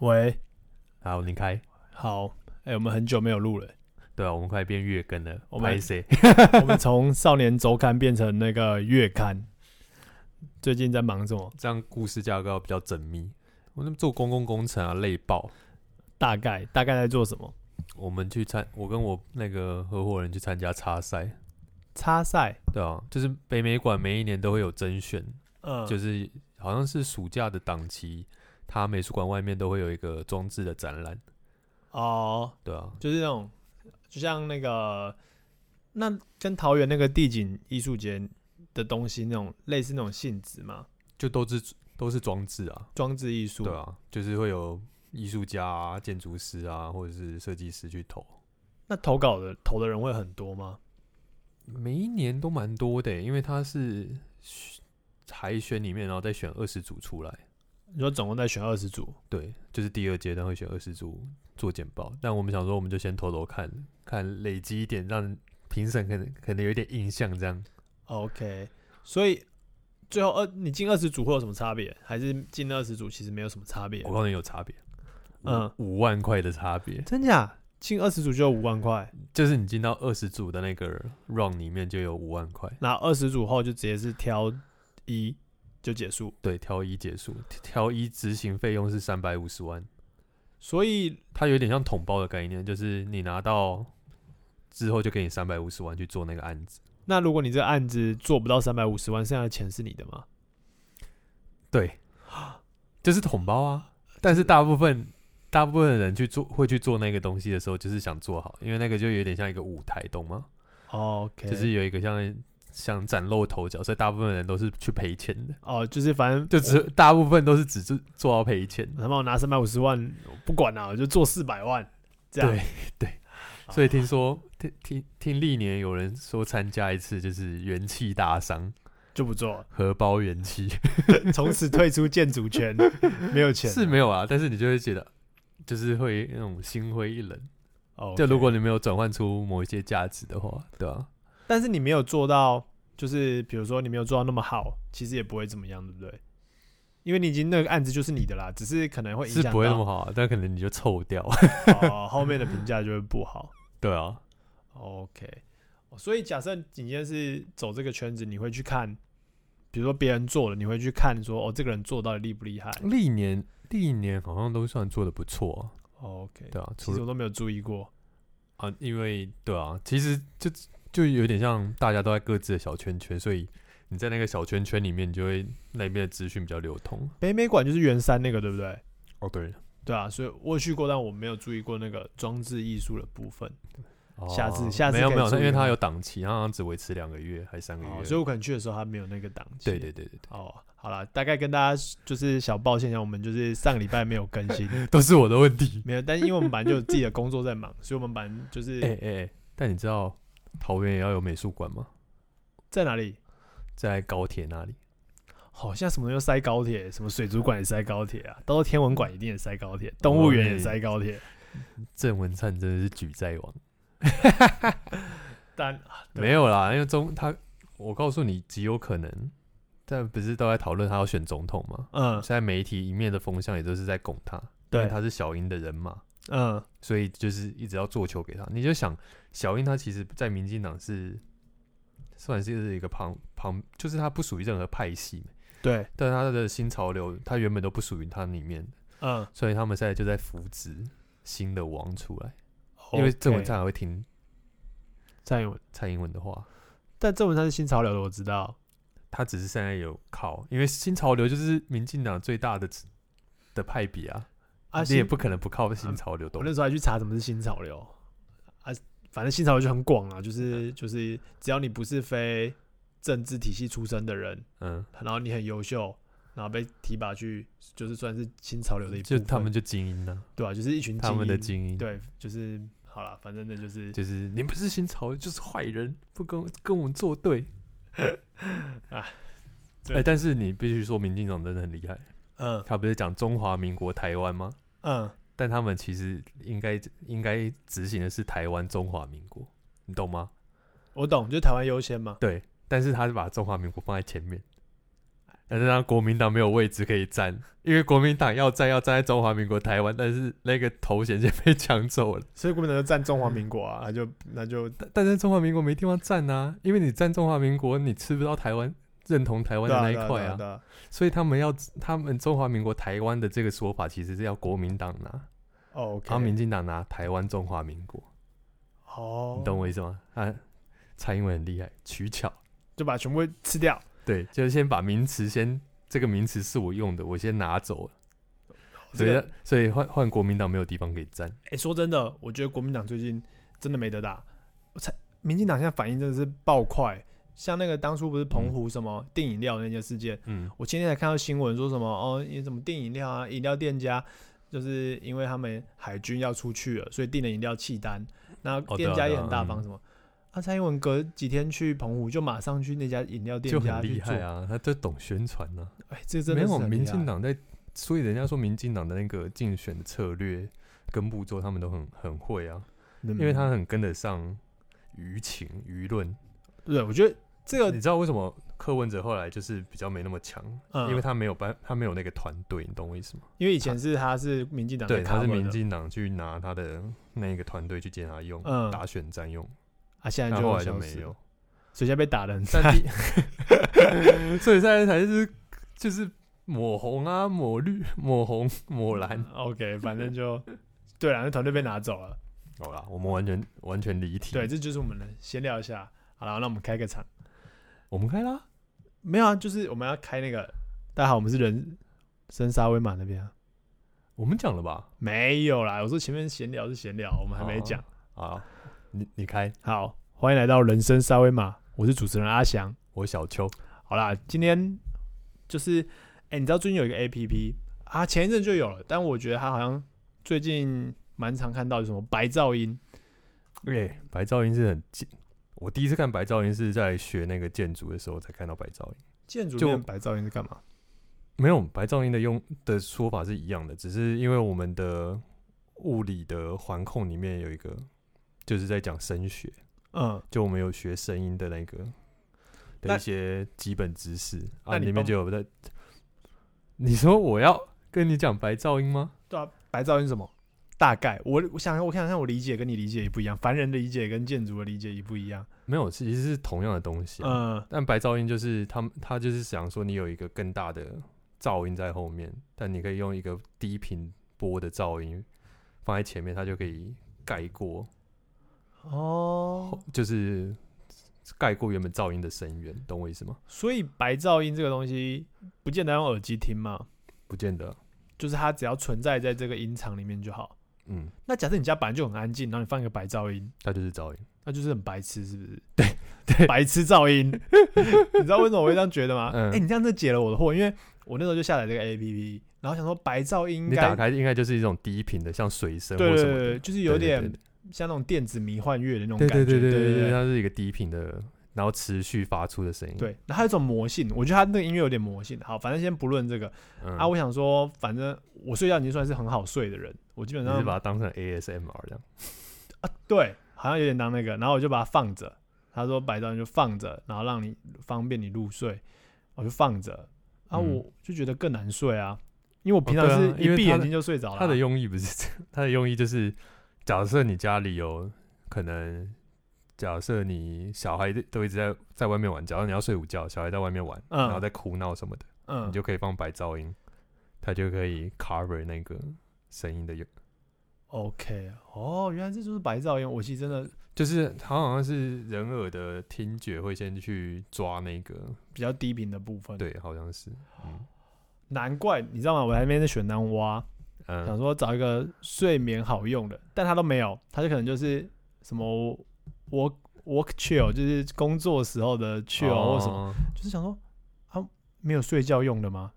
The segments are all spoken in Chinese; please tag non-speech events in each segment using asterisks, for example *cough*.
喂，好，你开。好，哎、我们很久没有录了，对啊，我们快变月更了。我们？*laughs* 我们从少年周刊变成那个月刊。最近在忙什么？这样故事架构比较缜密。我那做公共工程啊，累爆。大概大概在做什么？我们去参，我跟我那个合伙人去参加插赛。插赛，对啊，就是北美馆每一年都会有甄选，嗯，就是好像是暑假的档期，它美术馆外面都会有一个装置的展览。哦，对啊，就是那种，就像那个，那跟桃园那个地景艺术节的东西那种类似那种性质嘛，就都是都是装置啊。装置艺术。对啊，就是会有艺术家啊、建筑师啊，或者是设计师去投。那投稿的投的人会很多吗？每一年都蛮多的，因为它是海选里面，然后再选二十组出来。你说总共再选二十组，对，就是第二阶段会选二十组做简报。但我们想说，我们就先偷偷看看，累积一点，让评审可能可能有一点印象，这样。OK，所以最后二你进二十组会有什么差别？还是进二十组其实没有什么差别我？告诉你有差别，嗯嗯，五万块的差别，真假？进二十组就有五万块，就是你进到二十组的那个 run 里面就有五万块。那二十组后就直接是挑一就结束。对，挑一结束，挑一执行费用是三百五十万。所以它有点像统包的概念，就是你拿到之后就给你三百五十万去做那个案子。那如果你这个案子做不到三百五十万，剩下的钱是你的吗？对，就是统包啊。但是大部分大部分的人去做会去做那个东西的时候，就是想做好，因为那个就有点像一个舞台，懂吗？OK，就是有一个像想崭露头角，所以大部分人都是去赔钱的，哦，就是反正就只大部分都是只是做到赔钱。他妈我拿三百五十万，我不管了、我就做四百万，这样。对对，*laughs* 所以听说听听听历年有人说参加一次就是元气大伤，就不做，荷包元气 *laughs* 从此退出建筑圈，*laughs* 没有钱。是没有啊，但是你就会觉得就是会那种心灰意冷。哦，就如果你没有转换出某一些价值的话，对啊，但是你没有做到，就是比如说你没有做到那么好，其实也不会怎么样，对不对？因为你已经那个案子就是你的啦，只是可能会影响是不会那么好啊，但可能你就臭掉。哦，后面的评价就会不好。对啊，OK，哦所以假设你今天是走这个圈子，你会去看，比如说别人做了，你会去看说哦，这个人做到底厉不厉害历年历年好像都算做的不错啊，？OK，对啊，其实我都没有注意过。啊，因为对啊，其实就就有点像大家都在各自的小圈圈，所以你在那个小圈圈里面，你就会那边的资讯比较流通。北美馆就是圆山那个，对不对？哦，对，对啊，所以我去过，但我没有注意过那个装置艺术的部分。哦下次下次没有没有，因为它有档期，它好像只维持两个月还是三个哦，月。所以我可能去的时候它没有那个档期。对对对对哦，好了，大概跟大家就是小报现象，我们就是上个礼拜没有更新，*laughs* 都是我的问题。没有，但因为我们本来就有自己的工作在忙，所以我们本来就是哎 *laughs* 哎、哎但你知道桃园也要有美术馆吗？在哪里？在高铁那里。好像什么又塞高铁，什么水族馆也塞高铁啊，到时候天文馆一定也塞高铁，动物园也塞高铁。郑文灿真的是举债王。*laughs* 但对没有啦，因为中他，我告诉你极有可能，但不是都在讨论他要选总统吗？嗯现在媒体一面的风向也都是在拱他，因为对他是小英的人嘛，嗯。所以就是一直要做球给他。你就想，小英他其实在民进党是算是一个旁旁，就是他不属于任何派系，对。但他的新潮流，他原本都不属于他里面。的，嗯，所以他们现在就在扶植新的王出来，因为郑文灿还会听蔡英文，蔡英文的话。但郑文灿是新潮流的，我知道。他只是现在有靠，因为新潮流就是民进党最大的的派别啊，啊，你也不可能不靠新潮流动。我那时候还去查什么是新潮流啊，反正新潮流就很广啊，就是就是只要你不是非政治体系出身的人，嗯，然后你很优秀，然后被提拔去，就是算是新潮流的一部就分。他们就精英呢、对吧、就是一群他们的精英，，对，就是好了，反正那就是就是你不是新潮流就是坏人，不跟跟我们作对。*laughs* 啊哎、但是你必须说，民进党真的很厉害。嗯他不是讲中华民国台湾吗？嗯，但他们其实应该应该执行的是台湾中华民国，你懂吗？我懂，就台湾优先嘛。对，但是他是把中华民国放在前面，但是让国民党没有位置可以站，因为国民党要站要站在中华民国台湾，但是那个头衔就被抢走了。所以国民党就站中华民国啊，那就那就但但是中华民国没地方站啊，因为你站中华民国，你吃不到台湾认同台湾的那一块啊，所以他们要他们中华民国台湾的这个说法，其实是要国民党拿，哦后民进党拿台湾中华民国，哦，你懂我意思吗？啊，蔡英文很厉害，取巧。就把全部吃掉。对，就是先把名词先，这个名词是我用的，我先拿走了。所以，所以换换国民党没有地方可以站。哎、说真的，我觉得国民党最近真的没得打。我才，民进党现在反应真的是爆快。像那个当初不是澎湖什么订饮料那件事件，嗯，我今天才看到新闻说什么哦，因为什么订饮料啊，饮料店家就是因为他们海军要出去了，所以订了饮料弃单，然后哦对啊对啊店家也很大嗯方，什么。啊，蔡英文隔几天去澎湖，就马上去那家饮料店就很家。厉害啊，他都懂宣传呢、哎，这真没有的是很厉害民进党在，所以人家说民进党的那个竞选的策略跟步骤，他们都很很会啊，因因为他很跟得上舆情舆论。对，我觉得这个你知道为什么柯文哲后来就是比较没那么强？嗯因为他没有班，他没有那个团队，你懂我意思吗？因为以前是他是民进党对，他是民进党去拿他的那个团队去借他用，嗯打选战用，啊，现在就那后来就没有。所以现在被打的很但惨。*laughs* 所以现在才是就是抹红啊，抹绿，抹红，抹蓝。OK，反正就对了，那团队被拿走了。好了，我们完全完全离题。对，，这就是我们的闲聊一下。好了，那我们开个场。我们开啦。没有啊，就是我们要开那个。大家好，我们是人生沙威玛那边啊。我们讲了吧？没有啦，我说前面闲聊是闲聊，我们还没讲。啊，你你开，好，欢迎来到人生沙威玛，我是主持人阿翔。我小邱。好啦，今天就是，哎、你知道最近有一个 A P P 啊，前一阵就有了，但我觉得它好像最近蛮常看到，就什么白噪音。对，白噪音是很近。我第一次看白噪音是在学那个建筑的时候才看到白噪音。建筑面白噪音是干嘛？没有白噪音的用的说法是一样的，只是因为我们的物理的环控里面有一个，就是在讲声学，嗯，就我们有学声音的那个那的一些基本知识啊，里面就有在。你说我要跟你讲白噪音吗？对啊，白噪音什么？大概我我想我看看，我理解跟你理解也不一样，凡人的理解跟建筑的理解也不一样。没有，其实是同样的东西、啊。嗯，但白噪音就是他们，他就是想说你有一个更大的噪音在后面，但你可以用一个低频波的噪音放在前面，它就可以盖过，哦，就是盖过原本噪音的声源，懂我意思吗？所以白噪音这个东西不见得用耳机听嘛，不见得，就是它只要存在在这个音场里面就好。嗯，那假设你家本来就很安静，然后你放一个白噪音，它就是噪音。那就是很白痴，是不是？对 *laughs* 对白痴噪音。你知道为什么我会这样觉得吗？哎、嗯你这样子解了我的惑，因为我那时候就下载这个 A P P，然后想说白噪音你打开应该就是一种低频的，像水声对或什么的，就是有点像那种电子迷幻乐的那种感觉。对对对对，对它是一个低频的，然后持续发出的声音。，对，然后还有一种魔性，我觉得它那个音乐有点魔性。好，反正先不论这个、嗯、啊，我想说，反正我睡觉已经算是很好睡的人，我基本上把它当成 ASMR 这样。*laughs* 啊，对，好像有点当那个，然后我就把它放着。他说白噪音就放着，然后让你方便你入睡，我就放着。啊，嗯我就觉得更难睡啊，因为我平常是一闭眼睛就睡着了啊。它的用意不是这样，它的用意就是，假设你家里有可能，假设你小孩都一直在在外面玩，假如你要睡午觉，小孩在外面玩，嗯然后在哭闹什么的，嗯你，就可以放白噪音，它就可以 cover 那个声音的用，OK，哦，原来这就是白噪音。我其实真的就是它好像是人耳的听觉会先去抓那个，比较低频的部分。，对，好像是，嗯难怪你知道吗？我还没在选单挖，想嗯，说找一个睡眠好用的，但他都没有，他就可能就是什么 work work chill，就是工作时候的 chill 或什么，哦就是想说啊，没有睡觉用的吗？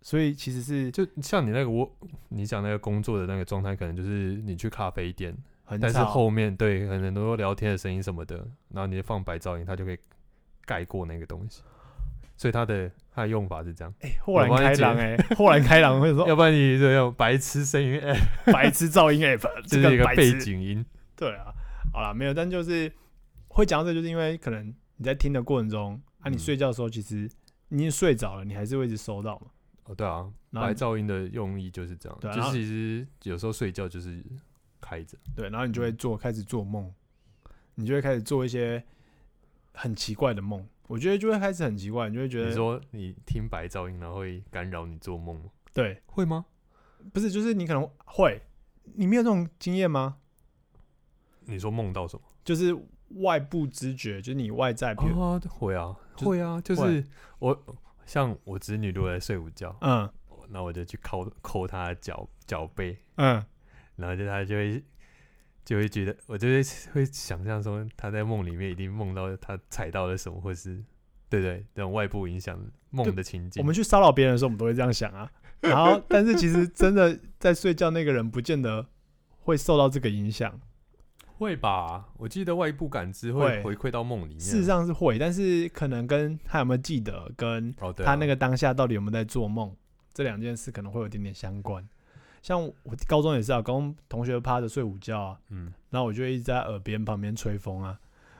所以其实是就像你那个我，你讲那个工作的那个状态，可能就是你去咖啡店，很但是后面对很多聊天的声音什么的，然后你放白噪音，它就可以盖过那个东西。所以它的它的用法是这样，哎、豁然开朗哎、豁然开朗，或者说要不然你这用白痴声音，哎、白痴噪音 app，*laughs* 这这是一个背。景音。对啊，好啦，没有，但就是会讲到这，就是因为可能你在听的过程中啊，你嗯睡觉的时候其实你已经睡着了，你还是会一直收到嘛。哦，对啊，然后白噪音的用意就是这样，对啊就是其实有时候睡觉就是开着，对，然后你就会做开始做梦，你就会开始做一些很奇怪的梦。我觉得就会开始很奇怪，你就会觉你得说你听白噪音，然后会干扰你做梦吗？对，会吗？不是就是你可能会，你没有这种经验吗？你说梦到什么？就是外部知觉，就是你外在，啊，会啊，就会啊，就会是我像我侄女如果在睡午觉，嗯那我就去抠抠她的脚脚背，嗯，然后就她就会就会觉得，我就会会想象说她在梦里面一定梦到她踩到了什么，或是对对这种外部影响梦的情景。我们去骚扰别人的时候，我们都会这样想啊。然后，但是其实真的在睡觉那个人，不见得会受到这个影响。会吧？我记得外部感知会会回馈到梦里面。事实上是会，但是可能跟他有没有记得，跟他那个当下到底有没有在做梦，这两件事可能会有一点点相关。像我高中也是啊，高中同学趴着睡午觉啊，嗯，然后我就一直在耳边旁边吹风啊。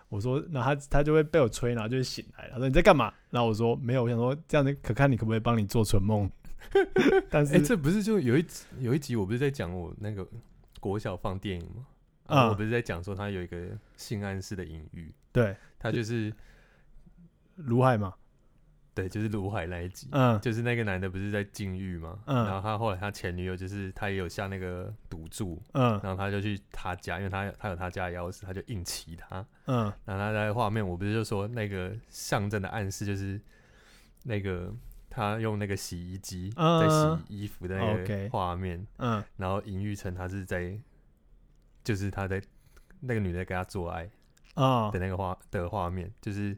我说，那他他就会被我吹，然后就会醒来。他说你在干嘛？然后我说没有，我想说这样子可看你可不可以帮你做春梦。*laughs* 但是、哎、这不是就有一有一集我不是在讲我那个国小放电影吗？然后嗯我不是在讲说他有一个性暗示的隐喻，对他就是卢海嘛，对，就是卢海那一集，嗯就是那个男的不是在禁欲嘛？嗯然后他后来他前女友就是他也有下那个赌注，嗯然后他就去他家，因为他他有他家的钥匙，他就硬骑他。嗯然后他在画面，我不是就说那个象征的暗示就是那个他用那个洗衣机嗯在洗衣服的那个画面，嗯然后隐喻成他是在，就是他在那个女的给他做爱啊。的，那个画的画面，就是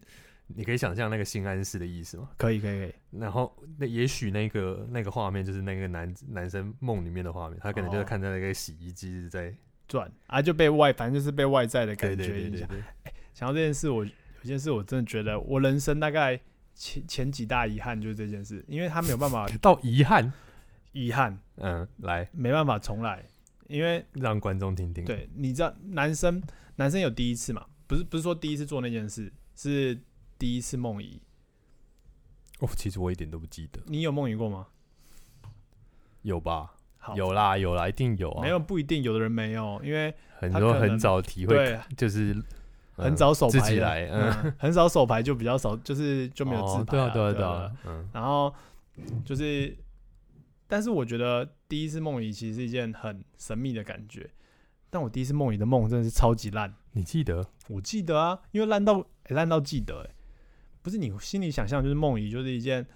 你可以想象那个性暗示的意思吗。可以可以可以，然后那也许那个那个画面就是那个男男生梦里面的画面，他可能就是哦。看到那个洗衣机是在转啊就被外，反正就是被外在的感觉影响。想到这件事，我有件事我真的觉得我人生大概前前几大遗憾就是这件事，因为他没有办法 *laughs* 到遗憾，遗憾，嗯，来。没办法重来，因为让观众听听。，对，你知道男生男生有第一次嘛？不是不是说第一次做那件事，是第一次梦遗。哦，其实我一点都不记得，你有梦遗过吗？有吧？有啦有啦，一定有啊。没有不一定，有的人没有，因为很多很早体会，就是很嗯早手牌自己来，嗯，嗯，*laughs* 很少手牌就比较少，就是就没有自牌、哦对啊对啊对对啊，嗯，然后就是，但是我觉得第一次梦遗其实是一件很神秘的感觉。但我第一次梦遗的梦真的是超级烂，你记得？我记得啊，因为烂到诶烂、到记得、哎不是你心里想象就是梦遗就是一件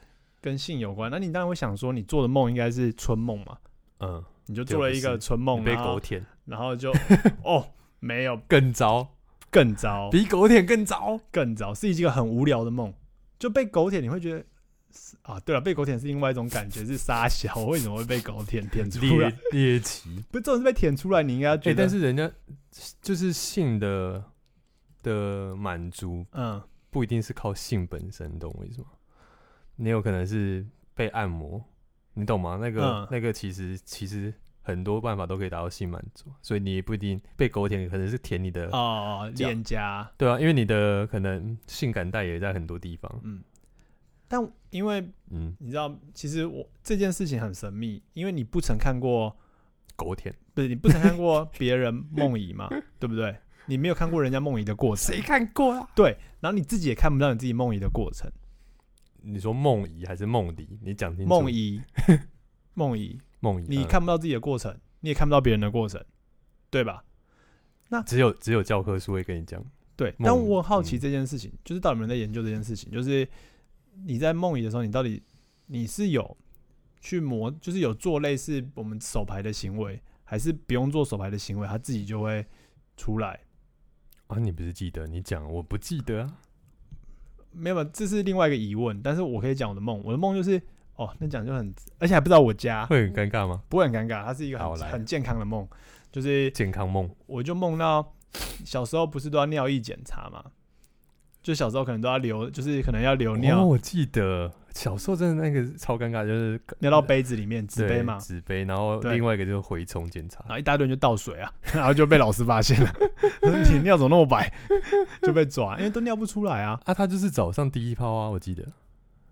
跟性有关，那你当然会想说你做的梦应该是春梦嘛，嗯，你就做了一个春梦，被狗舔然后就 *laughs* 哦没有更糟，更糟，比狗舔更糟。更糟，是一个很无聊的梦，就被狗舔，你会觉得是啊，对了，被狗舔是另外一种感觉，是傻小，我为什么会被狗舔舔出来猎？猎奇，不是，这种是被舔出来，你应该要觉哎，得，但是人家就是性的的满足嗯，不一定是靠性本身，你懂我意思吗？你有可能是被按摩，你懂吗？那个、嗯那个其实其实很多办法都可以达到性满足，所以你也不一定被狗舔，可能是舔你的，哦，脸颊，对啊，因为你的可能性感带也在很多地方，嗯，但因为嗯，你知道，其实我这件事情很神秘，因为你不曾看过，狗舔，不是你不曾看过别人梦遗嘛，*laughs* 对不对？你没有看过人家梦遗的过程，谁看过啊？对，然后你自己也看不到你自己梦遗的过程，你说梦遗还是梦离？你讲清楚。梦遗，*laughs* 梦遗，梦遗，嗯你看不到自己的过程，你也看不到别人的过程，对吧？那只有只有教科书会跟你讲，对，但我好奇嗯这件事情，就是到底有没有人在研究这件事情？就是你在梦里的时候，你到底你是有去磨，就是有做类似我们手牌的行为，还是不用做手牌的行为，它自己就会出来？啊，你不是记得？你讲，我不记得啊。没有，这是另外一个疑问。但是我可以讲我的梦，我的梦就是哦，那讲就很，而且还不知道我家，会很尴尬吗？不会很尴尬，它是一个很很健康的梦，就是健康梦，我就梦到小时候不是都要尿液检查嘛，就小时候可能都要流，就是可能要流尿。哦，我记得小时候真的那个超尴尬，就是尿到杯子里面，纸杯嘛，纸杯，然后另外一个就是蛔虫检查然，后一大堆人就倒水啊，*laughs* 然后就被老师发现了，你尿怎么那么白，*laughs* 就被抓，因为都尿不出来啊。啊，他就是早上第一泡啊，我记得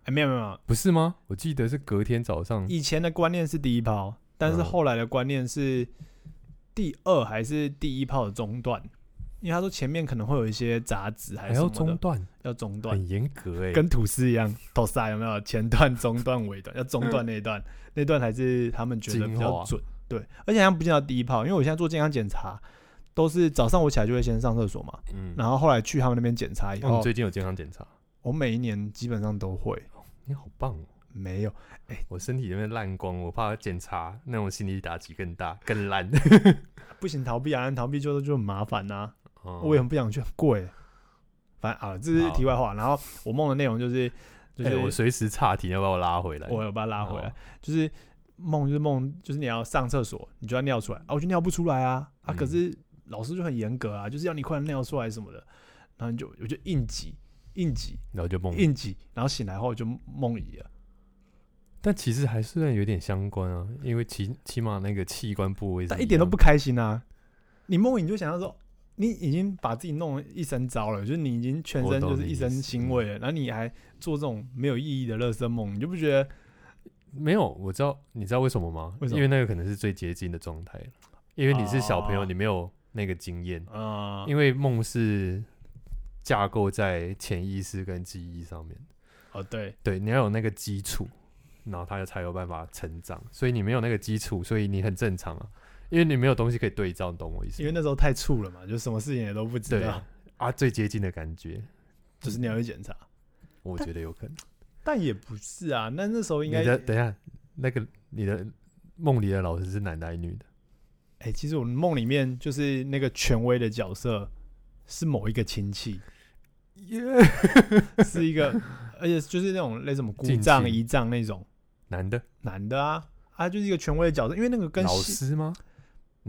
哎，没有没有没有，不是吗？我记得是隔天早上。以前的观念是第一泡，但是嗯后来的观念是第二还是第一泡的中段，因为他说前面可能会有一些杂质还还要是什么的，中断，要中断，很严格哎、跟吐司一样，头塞有没有？前段、中段、尾段，要中段那一段，那段才是他们觉得比较准。对，而且他们不见到第一炮，因为我现在做健康检查，都是早上我起来就会先上厕所嘛，嗯，然后后来去他们那边检查以后，最近有健康检查？我每一年基本上都会。你好棒哦！没有，我身体里面烂光，我怕检查那种心理打击更大、更烂。*laughs* 不行逃避啊，逃避就就很麻烦呐、哦我也很不想去，很 *laughs* 贵。反正啊，这是题外话。然后我梦的内容就是，就是、哎我随时岔题，要把我拉回来。我要把它拉回来，就是梦就是梦，就是你要上厕所，你就要尿出来啊，我就尿不出来啊啊！嗯可是老师就很严格啊，就是要你快点尿出来什么的，然后你就我就硬挤硬挤然后就梦，硬挤，然后醒来后就梦遗了。但其实还是有点相关啊，因为起起码那个器官部位但一点都不开心啊！你梦遗你就想要说，你已经把自己弄得一身糟了，就是你已经全身就是一身腥味了，然后你还做这种没有意义的乐色梦，你就不觉得没有，我知道，你知道为什么吗？为什么？因为那个可能是最接近的状态了，因为你是小朋友，哦你没有那个经验，啊？因为梦是架构在潜意识跟记忆上面，哦，对，对，你要有那个基础，然后它才有办法成长，所以你没有那个基础，所以你很正常啊，因为你没有东西可以对照，你懂我意思吗？因为那时候太怵了嘛，就什么事情也都不知对道，啊，最接近的感觉，就是你要去检查。我觉得有可能。但也不是啊，那那时候应该的等一下，那个你的梦里的老师是男的还是女的？哎、其实我梦里面就是那个权威的角色是某一个亲戚，耶、是一个，而且就是那种类似什么姑近丈、亲姨丈那种男的男的啊，啊，就是一个权威的角色，因为那个跟老戏师吗？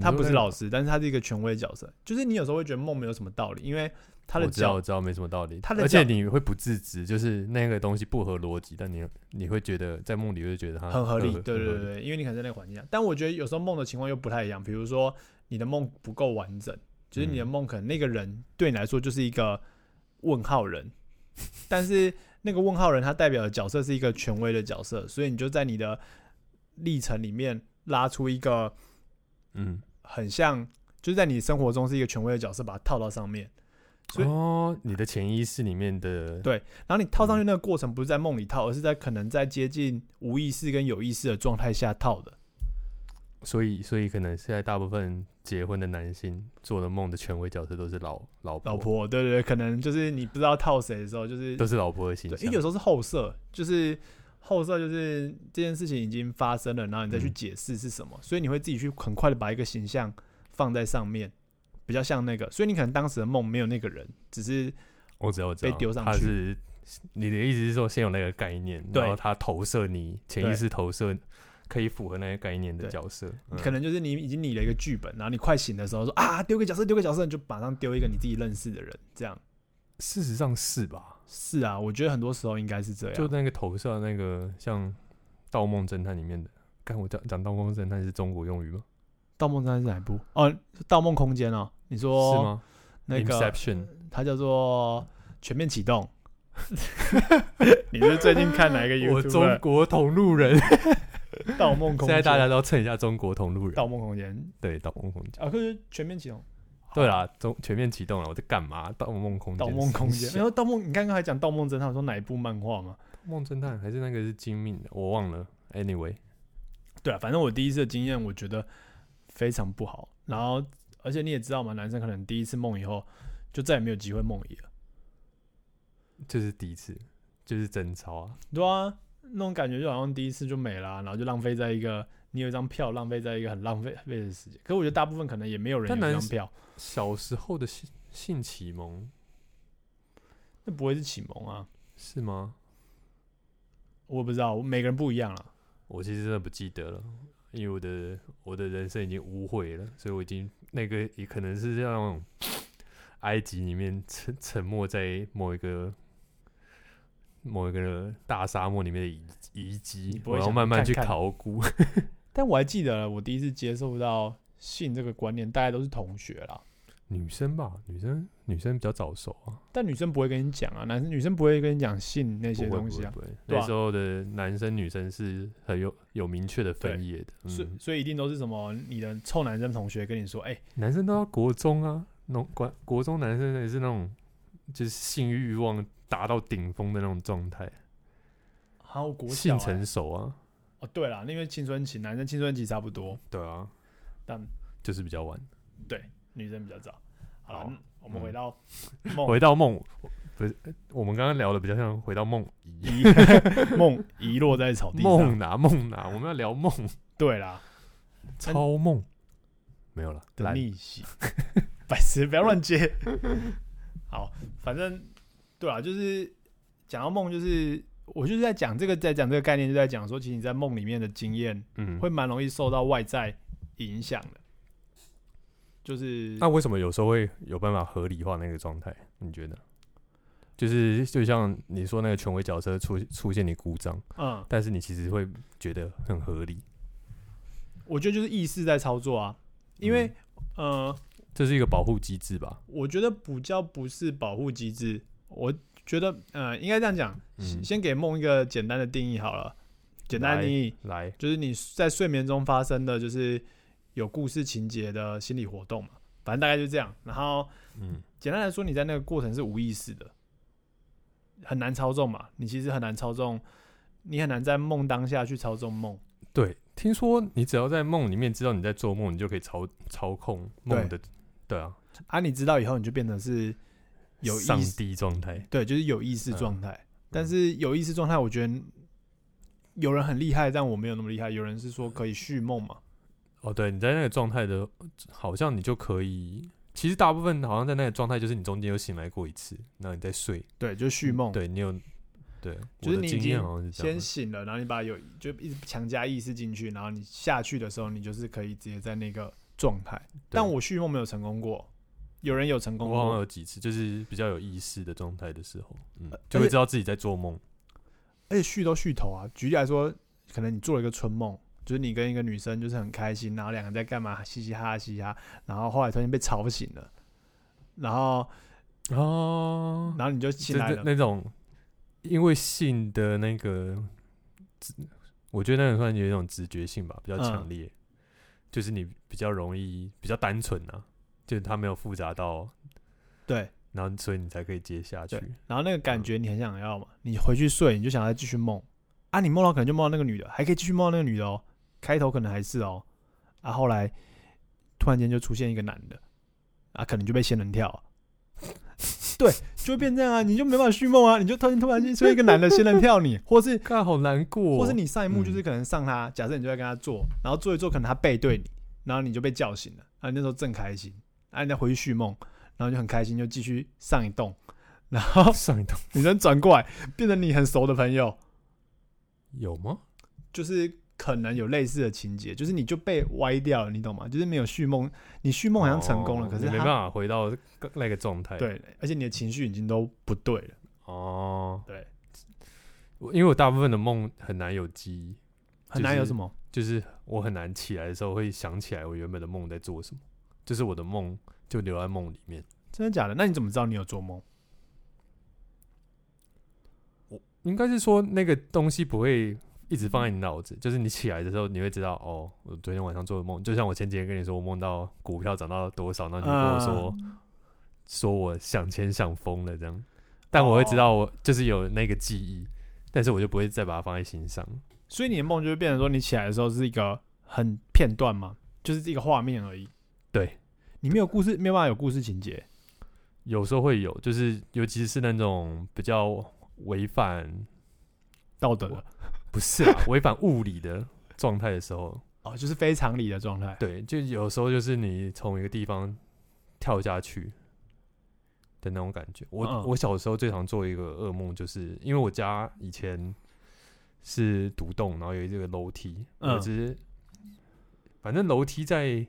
他不是老师，但是他是一个权威角色，就是你有时候会觉得梦没有什么道理，因为他的我知道，角我知道没什么道理。他的而且你会不自知，就是那个东西不合逻辑，但你你会觉得在梦里会觉得它很合理，对对对对，因为你可能在那个环境下，但我觉得有时候梦的情况又不太一样，比如说你的梦不够完整，就是你的嗯梦可能那个人对你来说就是一个问号人，但是那个问号人他代表的角色是一个权威的角色，所以你就在你的历程里面拉出一个嗯，很像，就是在你生活中是一个权威的角色，把它套到上面。所以哦，你的潜意识里面的对然后你套上嗯去那个过程不是在梦里套，而是在可能在接近无意识跟有意识的状态下套的。所以所以可能现在大部分结婚的男性做的梦的权威角色都是老老婆，老婆，对对对，可能就是你不知道套谁的时候，就是都是老婆的形对，象。因为有时候是后设，就是后设就是这件事情已经发生了，然后你再去嗯。解释是什么，所以你会自己去很快的把一个形象放在上面，比较像那个，所以你可能当时的梦没有那个人，只是我知道，我知道被丢上去他是你的意思是说，先有那个概念，然后他投射你潜意识投射可以符合那个概念的角色，嗯可能就是你已经拟了一个剧本，然后你快醒的时候说啊丢个角色丢个角色，你就马上丢一个你自己认识的人，这样事实上是吧？是啊，我觉得很多时候应该是这样，就那个投射那个像《盗梦侦探》里面的，看我讲讲《盗梦侦探》是中国用语吗？盗梦侦探是哪一部？哦，《盗梦空间》哦，你说是吗？那个 Inception 它叫做全面启动。*laughs* 你是最近看哪一个 YouTube？*laughs* 我中国同路人，盗梦空间，现在大家都要蹭一下中国同路人。盗梦空间对，盗梦空间。啊，可是全面启动。对啦，都全面启动了，我在干嘛？盗梦空间。盗梦空间，*laughs* 然后盗梦，你刚刚还讲盗梦侦探，说哪一部漫画吗？梦侦探还是那个是精密的，我忘了。Anyway，对啊，反正我第一次的经验，我觉得非常不好。然后，而且你也知道嘛，男生可能第一次梦以后，就再也没有机会梦遗了。这是第一次，就是贞操啊。对啊，那种感觉就好像第一次就没了啊、然后就浪费在一个你有一张票，浪费在一个很浪费费的时间。可是我觉得大部分可能也没有人有张票，小时候的性性启蒙那不会是启蒙啊？是吗？我不知道，每个人不一样了。我其实真的不记得了，因为我的我的人生已经污秽了，所以我已经那个也可能是像 *sniffs* 埃及里面沉沉没在某一个某一个大沙漠里面的遗遗迹，我要慢慢去考古。但我还记得我第一次接受到性这个观念，大家都是同学啦。女生吧，女生女生比较早熟啊，但女生不会跟你讲啊，男生女生不会跟你讲性那些东西啊，不会不会，对。啊那时候的男生女生是很有有明确的分对野的，嗯，所以所以一定都是什么你的臭男生同学跟你说，哎、男生都要国中啊，那种国国中男生也是那种就是性欲望达到顶峰的那种状态，好国小、性欸、成熟啊，哦，对啦，因为青春期男生青春期差不多，对啊，但就是比较晚。对女生比较早。好我们嗯回到 *laughs* 梦回到梦，不是我们刚刚聊的比较像回到梦遗遗 *laughs* 梦遗落在草地上。梦哪梦哪，我们要聊梦对啦，超梦，没有了，逆 *laughs* 袭，白痴，不要乱接。好，反正对啊，就是讲到梦，就是我就是在讲这个，在讲这个概念，就在讲说，其实你在梦里面的经验嗯，会蛮容易受到外在影响的，就是那为什么有时候会有办法合理化那个状态？你觉得？就是就像你说那个权威角色出出现你故障，嗯，但是你其实会觉得很合理，我觉得就是意识在操作啊，因为、呃，这是一个保护机制吧？我觉得补教不是保护机制，我觉得呃，应该这样讲，嗯先给梦一个简单的定义好了，简单的定义。来，就是你在睡眠中发生的，就是有故事情节的心理活动嘛，反正大概就这样。然后嗯，简单来说，你在那个过程是无意识的，很难操纵嘛。你其实很难操纵，你很难在梦当下去操纵梦。对，听说你只要在梦里面知道你在做梦，你就可以操操控梦的，对啊，啊，你知道以后你就变成是有上意识，帝状态，对，就是有意识状态。嗯但是有意识状态，我觉得有人很厉害，但我没有那么厉害。有人是说可以续梦嘛，哦，对，你在那个状态的，好像你就可以。其实大部分好像在那个状态，就是你中间有醒来过一次，然后你再睡，对，就续梦。对你有，对，就是你已经好像先。醒了，然后你把有就一直强加意识进去，然后你下去的时候，你就是可以直接在那个状态。但我续梦没有成功过，有人有成功我好像，有几次，就是比较有意识的状态的时候，嗯呃，就会知道自己在做梦。而且续都续头啊。举例来说，可能你做了一个春梦，就是你跟一个女生就是很开心，然后两个人在干嘛，嘻嘻哈哈嘻嘻哈哈，然后后来突然被吵醒了，然后哦，然后你就这醒来了，那种因为性的那个，直我觉得那种算有一种直觉性吧，比较强嗯烈，就是你比较容易比较单纯啊，就是它没有复杂到，对。然后所以你才可以接下去。，然后那个感觉你很想要嘛，你回去睡你就想要再继续梦。啊，你梦到可能就梦到那个女的，还可以继续梦到那个女的哦，开头可能还是哦，啊后来突然间就出现一个男的，啊可能就被仙人跳，*laughs* 对，就会变这样啊，你就没办法续梦啊，你就突然突然间出现一个男的仙人跳你，*laughs* 或是看好难过，或是你上一幕就是嗯可能上他，假设你就在跟他做，然后做一做可能他背对你，然后你就被叫醒了，啊那时候正开心，啊你再回去续梦，然后就很开心就继续上一栋，然后 *laughs* 上一栋女生转过来变成你很熟的朋友，有吗？就是可能有类似的情节，就是你就被歪掉了，你懂吗？就是没有续梦，你续梦好像成功了，哦可是没办法回到那个状态。，对，而且你的情绪已经都不对了，哦，对，因为我大部分的梦很难有记忆，很难有什么。就是我很难起来的时候会想起来我原本的梦在做什么，就是我的梦就留在梦里面。真的假的？那你怎么知道你有做梦？我应该是说那个东西不会一直放在你脑子，就是你起来的时候你会知道哦，我昨天晚上做的梦，就像我前几天跟你说我梦到股票涨到多少，然后你跟我说、说我想钱想疯了这样，但我会知道我就是有那个记忆，但是我就不会再把它放在心上。所以你的梦就会变成说，你起来的时候是一个很片段嘛，就是一个画面而已。对，你没有故事，没有办法有故事情节。有时候会有，就是尤其是那种比较违反道德的不是啊 *laughs* 违反物理的状态的时候，哦，就是非常理的状态。对，就有时候就是你从一个地方跳下去的那种感觉。我、嗯我小时候最常做一个噩梦，就是因为我家以前是独栋，然后有这个楼梯，嗯反正楼梯在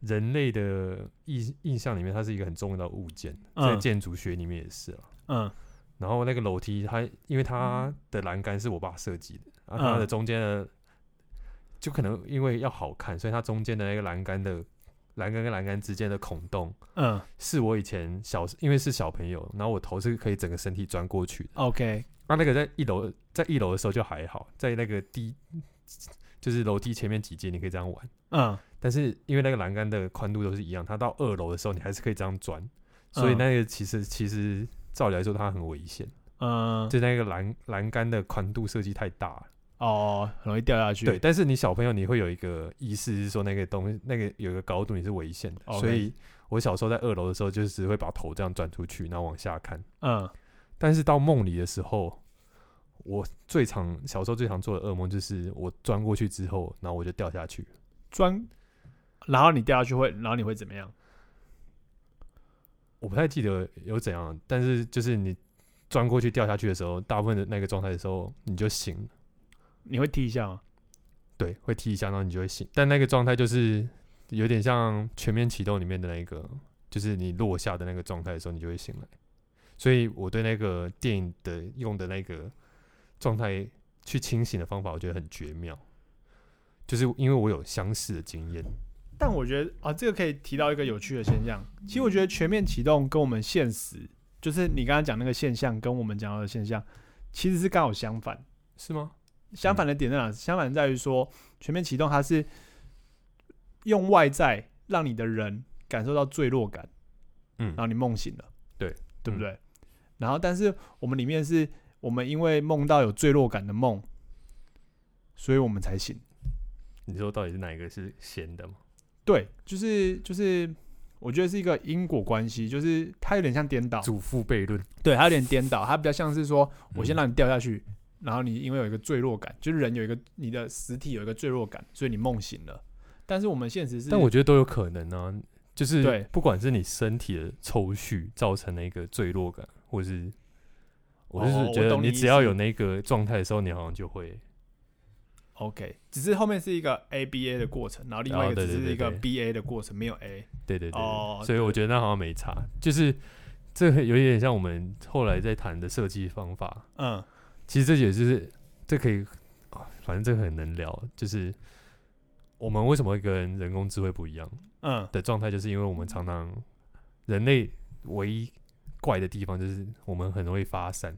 人类的印印象里面，它是一个很重要的物件，在嗯建筑学里面也是啊。嗯。然后那个楼梯它，因为它的栏杆是我爸设计的，然后它的嗯中间的，就可能因为要好看，所以它中间的那个栏杆的栏杆跟栏杆之间的孔洞，嗯。是我以前小因为是小朋友，然后我头是可以整个身体钻过去的。，OK，那那个在一楼，在一楼的时候就还好，在那个低就是楼梯前面几阶你可以这样玩，嗯但是因为那个栏杆的宽度都是一样，它到二楼的时候你还是可以这样转，所以嗯那个其实其实照理来说它很危险，嗯，就那个栏栏杆的宽度设计太大了。哦，很容易掉下去。对，，但是你小朋友你会有一个意识是说那个东西那个有一个高度你是危险的所以我小时候在二楼的时候就是只会把头这样转出去，然后往下看。嗯但是到梦里的时候，我最常小时候最常做的噩梦就是我钻过去之后，然后我就掉下去。钻，然后你掉下去会，然后你会怎么样？我不太记得有怎样，但是就是你钻过去掉下去的时候，大部分的那个状态的时候你就醒了，你会踢一下吗？对，会踢一下，然后你就会醒。但那个状态就是有点像全面启动里面的那个，就是你落下的那个状态的时候，你就会醒来。所以我对那个电影的用的那个状态去清醒的方法，我觉得很绝妙，就是因为我有相似的经验。但我觉得啊，这个可以提到一个有趣的现象。其实我觉得全面启动跟我们现实，就是你刚刚讲那个现象，跟我们讲到的现象，其实是刚好相反。是吗？相反的点在哪？相反在于说，全面启动它是用外在让你的人感受到坠落感，嗯然，后你梦醒了，对对不对？然后，但是我们里面是我们因为梦到有坠落感的梦，所以我们才醒。你说到底是哪一个是闲的吗？对，就是就是，我觉得是一个因果关系，就是它有点像颠倒，祖父悖论。对，它有点颠倒，它比较像是说我先嗯让你掉下去，然后你因为有一个坠落感，就是人有一个你的实体有一个坠落感，所以你梦醒了。但是我们现实是，但我觉得都有可能啊，就是对不管是你身体的抽蓄造成的一个坠落感，或是我就哦是觉得你意只要思有那个状态的时候，你好像就会 OK，只是后面是一个 ABA 的过程，然后另外一个只是一个 BA 的过程，没有 A。对对对对哦所以我觉得那好像没差，就是这个有一点像我们后来在谈的设计方法，嗯。其实这也就是这可以，啊反正这个很能聊，就是我们为什么会跟人工智慧不一样嗯。的状态，就是因为我们常常人类唯一怪的地方就是我们很容易发散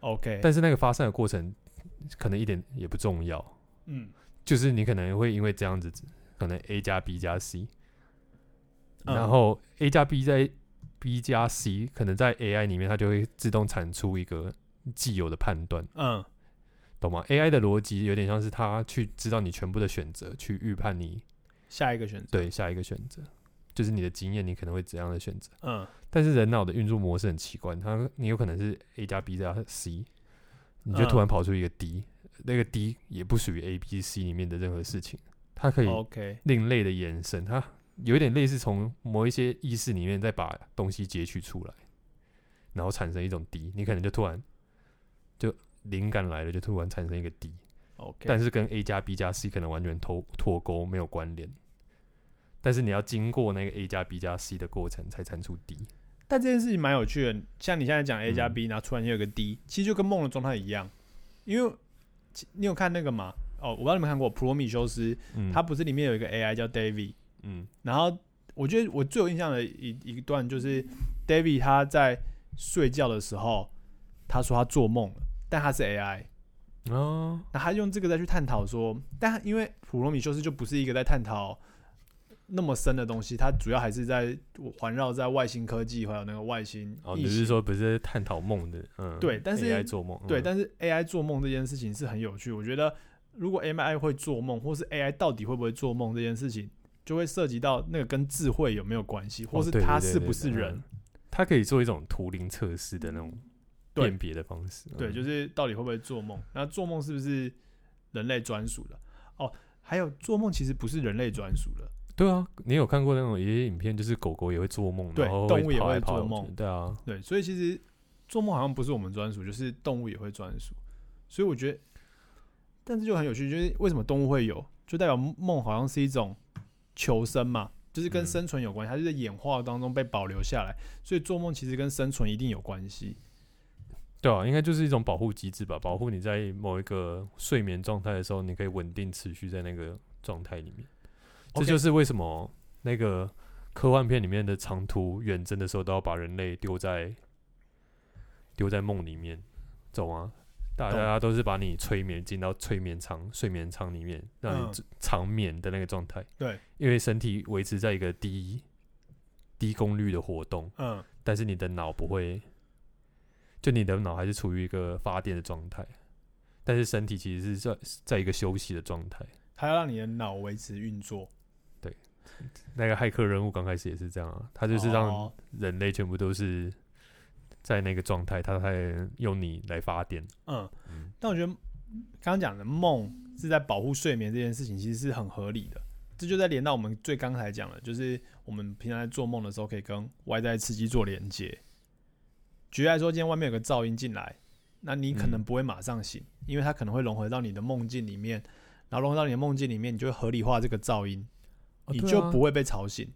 ，，OK，但是那个发散的过程可能一点也不重要，嗯。就是你可能会因为这样子，可能 A 加 B 加 C，、嗯。然后 A 加 B 在 B 加 C，可能在 AI 里面它就会自动产出一个既有的判断，嗯。懂吗？AI 的逻辑有点像是它去知道你全部的选择，去预判你下一个选择，对下一个选择，就是你的经验，你可能会怎样的选择。嗯。但是人脑的运作模式很奇怪，它你有可能是 A 加 B 加 C，你就突然跑出一个 D，、那个 D 也不属于 A、B、C 里面的任何事情，它可以 OK，另类的延伸，它有一点类似从某一些意识里面再把东西截取出来，然后产生一种 D，你可能就突然就灵感来了，就突然产生一个 D，OK，但是跟 A 加 B 加 C 可能完全脱脱钩，没有关联。但是你要经过那个 A 加 B 加 C 的过程才产出 D。但这件事情蛮有趣的，像你现在讲 A 加嗯 B，、然后突然间有个 D，其实就跟梦的状态一样。因为其你有看那个吗？哦，我不知道你们看过《普罗米修斯》，嗯，它不是里面有一个 AI 叫 David，嗯。然后我觉得我最有印象的一一段就是 David 他在睡觉的时候，他说他做梦了，但他是 AI，哦，那他用这个再去探讨说，但他因为普罗米修斯就不是一个在探讨那么深的东西，它主要还是在环绕在外星科技还有那个外星哦。你是说不是探讨梦的？嗯，对但是 AI 做梦，对，嗯但是 AI 做梦这件事情是很有趣。我觉得如果 AI 会做梦，或是 AI 到底会不会做梦这件事情，就会涉及到那个跟智慧有没有关系，或是它是不是人。嗯它可以做一种图灵测试的那种辨别的方式。对，嗯就是到底会不会做梦？那做梦是不是人类专属的？哦，还有做梦其实不是人类专属的。对啊，你有看过那种一些影片，就是狗狗也会做梦，对动物也会做梦对啊，对，所以其实做梦好像不是我们专属，就是动物也会专属。所以我觉得，但是就很有趣，就是为什么动物会有，就代表梦好像是一种求生嘛，就是跟嗯生存有关系，它是在演化当中被保留下来，所以做梦其实跟生存一定有关系。对啊，应该就是一种保护机制吧，保护你在某一个睡眠状态的时候，你可以稳定持续在那个状态里面。这就是为什么那个科幻片里面的长途远征的时候，都要把人类丢在丢在梦里面，懂吗？大懂家都是把你催眠进到催眠舱、睡眠舱里面，让嗯你长眠的那个状态。对，因为身体维持在一个低低功率的活动，嗯，但是你的脑不会，就你的脑还是处于一个发电的状态，但是身体其实是在在一个休息的状态。它要让你的脑维持运作，那个骇客人物刚开始也是这样啊，他就是让哦人类全部都是在那个状态，他才用你来发电。嗯，嗯，但我觉得刚刚讲的梦是在保护睡眠这件事情，其实是很合理的。这就在连到我们最刚才讲的，就是我们平常在做梦的时候，可以跟外在刺激做连接。举例来说，今天外面有个噪音进来，那你可能嗯不会马上醒，因为它可能会融合到你的梦境里面，然后融合到你的梦境里面，你就会合理化这个噪音，你就不会被吵醒。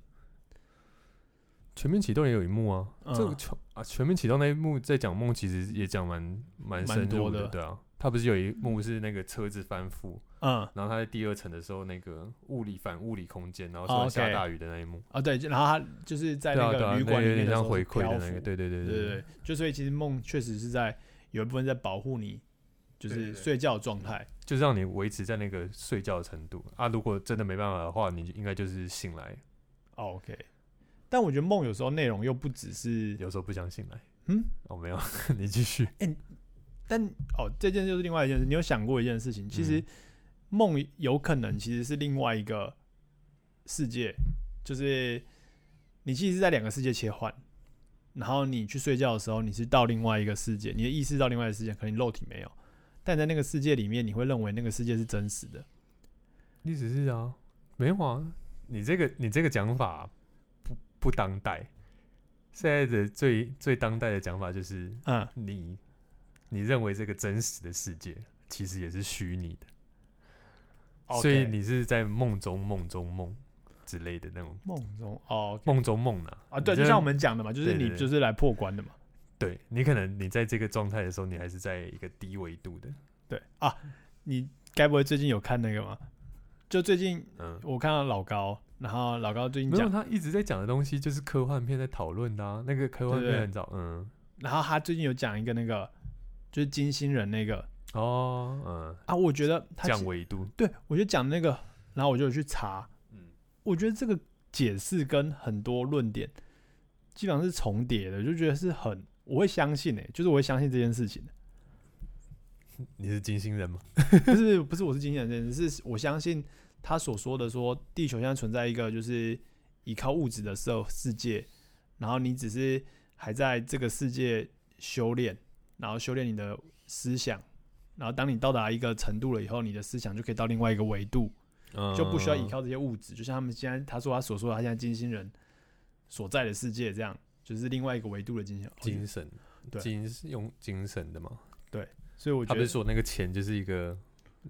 全面启动也有一幕啊，嗯。这个全啊全面启动那一幕在讲梦，其实也讲蛮蛮蛮深的对啊。他不是有一幕是那个车子翻覆，嗯，然后他在第二层的时候，那个物理反物理空间，然后说下大雨的那一幕，啊对，然后他就是在那个旅那有点馆里面的时候像回馈的那个，对对对对。对对对，就所以其实梦确实是在有一部分在保护你，就是睡觉状态。就是让你维持在那个睡觉的程度啊。如果真的没办法的话，你就应该就是醒来，哦 OK，但我觉得梦有时候内容又不只是，有时候不想醒来。嗯，哦没有，*laughs* 你继续。但哦这件就是另外一件事。你有想过一件事情？其实嗯梦有可能其实是另外一个世界，就是你其实是在两个世界切换。然后你去睡觉的时候，你是到另外一个世界，你的意识到另外一个世界，可能你肉体没有，但在那个世界里面，你会认为那个世界是真实的。你只是啊，没有啊，你这个你这个讲法不不当代。现在的最最当代的讲法就是，嗯，你你认为这个真实的世界其实也是虚拟的，所以你是在梦中梦中梦之类的那种梦中哦梦中梦呢啊，对，就像我们讲的嘛，就是你就是来破关的嘛。对你可能你在这个状态的时候，你还是在一个低维度的，对啊，你该不会最近有看那个吗？就最近嗯，我看到老高，然后老高最近讲，他一直在讲的东西就是科幻片在讨论的啊，那个科幻片很早，嗯，然后他最近有讲一个那个就是金星人那个哦，嗯，啊，我觉得他其降维度，对我就讲那个，然后我就有去查，嗯，我觉得这个解释跟很多论点基本上是重叠的，就觉得是很我会相信诶、就是我会相信这件事情的。*laughs* 你是金星人吗？不 *laughs* 是不是，我是金星人是我相信他所说的说，地球现在存在一个就是依靠物质的社世界，然后你只是还在这个世界修炼，然后修炼你的思想，然后当你到达一个程度了以后，你的思想就可以到另外一个维度，就不需要依嗯靠这些物质，就像他们现在他说他所说的，他现在金星人所在的世界这样，就是另外一个维度的精神。精神，对精用精神的嘛。对所以我觉得他不是说那个钱就是一个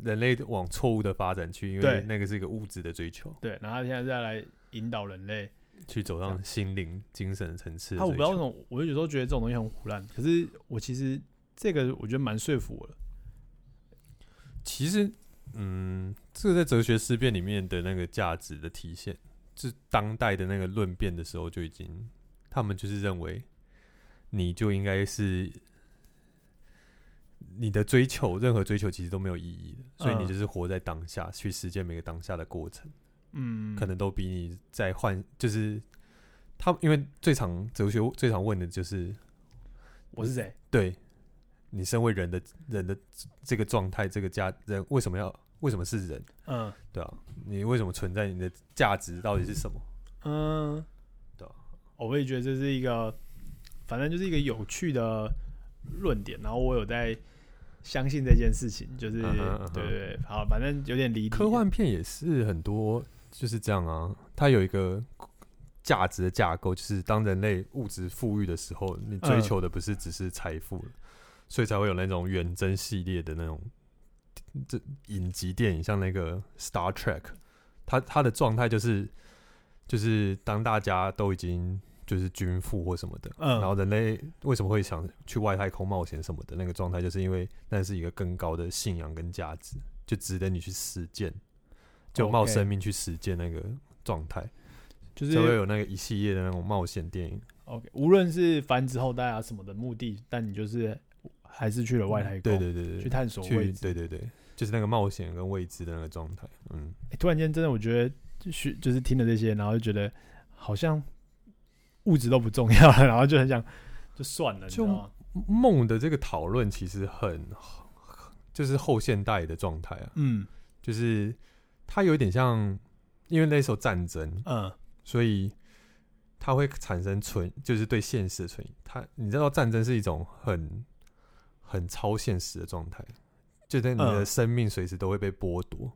人类往错误的发展去，因为那个是一个物质的追求，对，然后他现在再来引导人类。去走上心灵、精神层次我不知道为什。么，我有时候觉得这种东西很胡乱。可是我其实这个我觉得蛮说服我的。其实，嗯，这个在哲学思辨里面的那个价值的体现，是当代的那个论辩的时候就已经，他们就是认为，你就应该是你的追求，任何追求其实都没有意义的，所以你嗯就是活在当下，去实践每个当下的过程。嗯，可能都比你在换，就是他，因为最常哲学最常问的就是，我是谁？对你身为人的人的这个状态，这个家人为什么要为什么是人？嗯对啊，你为什么存在？你的价值到底是什么？嗯，我也觉得这是一个，反正就是一个有趣的论点。然后我有在相信这件事情，就是、对对对，好，反正有点离。科幻片也是很多就是这样啊，它有一个价值的架构，就是当人类物质富裕的时候，你追嗯求的不是只是财富了，所以才会有那种远征系列的那种这影集电影，像那个 Star Trek，它它的状态就是就是当大家都已经就是军富或什么的，嗯然后人类为什么会想去外太空冒险什么的那个状态，就是因为那是一个更高的信仰跟价值，就值得你去实践，就冒生命去实践那个状态。就是才会有那个一系列的那种冒险电影。OK，无论是繁殖后代啊什么的目的，但你就是还是去了外太空，对对对对，去探索未去知。对对对，就是那个冒险跟未知的那个状态。嗯，欸突然间真的，我觉得就是就是听了这些，然后就觉得好像物质都不重要了，然后就很想 *laughs* 就算了，你知就道吗？梦的这个讨论其实很就是后现代的状态啊，嗯就是它有点像，因为那时候战争，嗯所以它会产生存，就是对现实的存疑。它你知道，战争是一种很很超现实的状态，就在你的嗯生命随时都会被剥夺，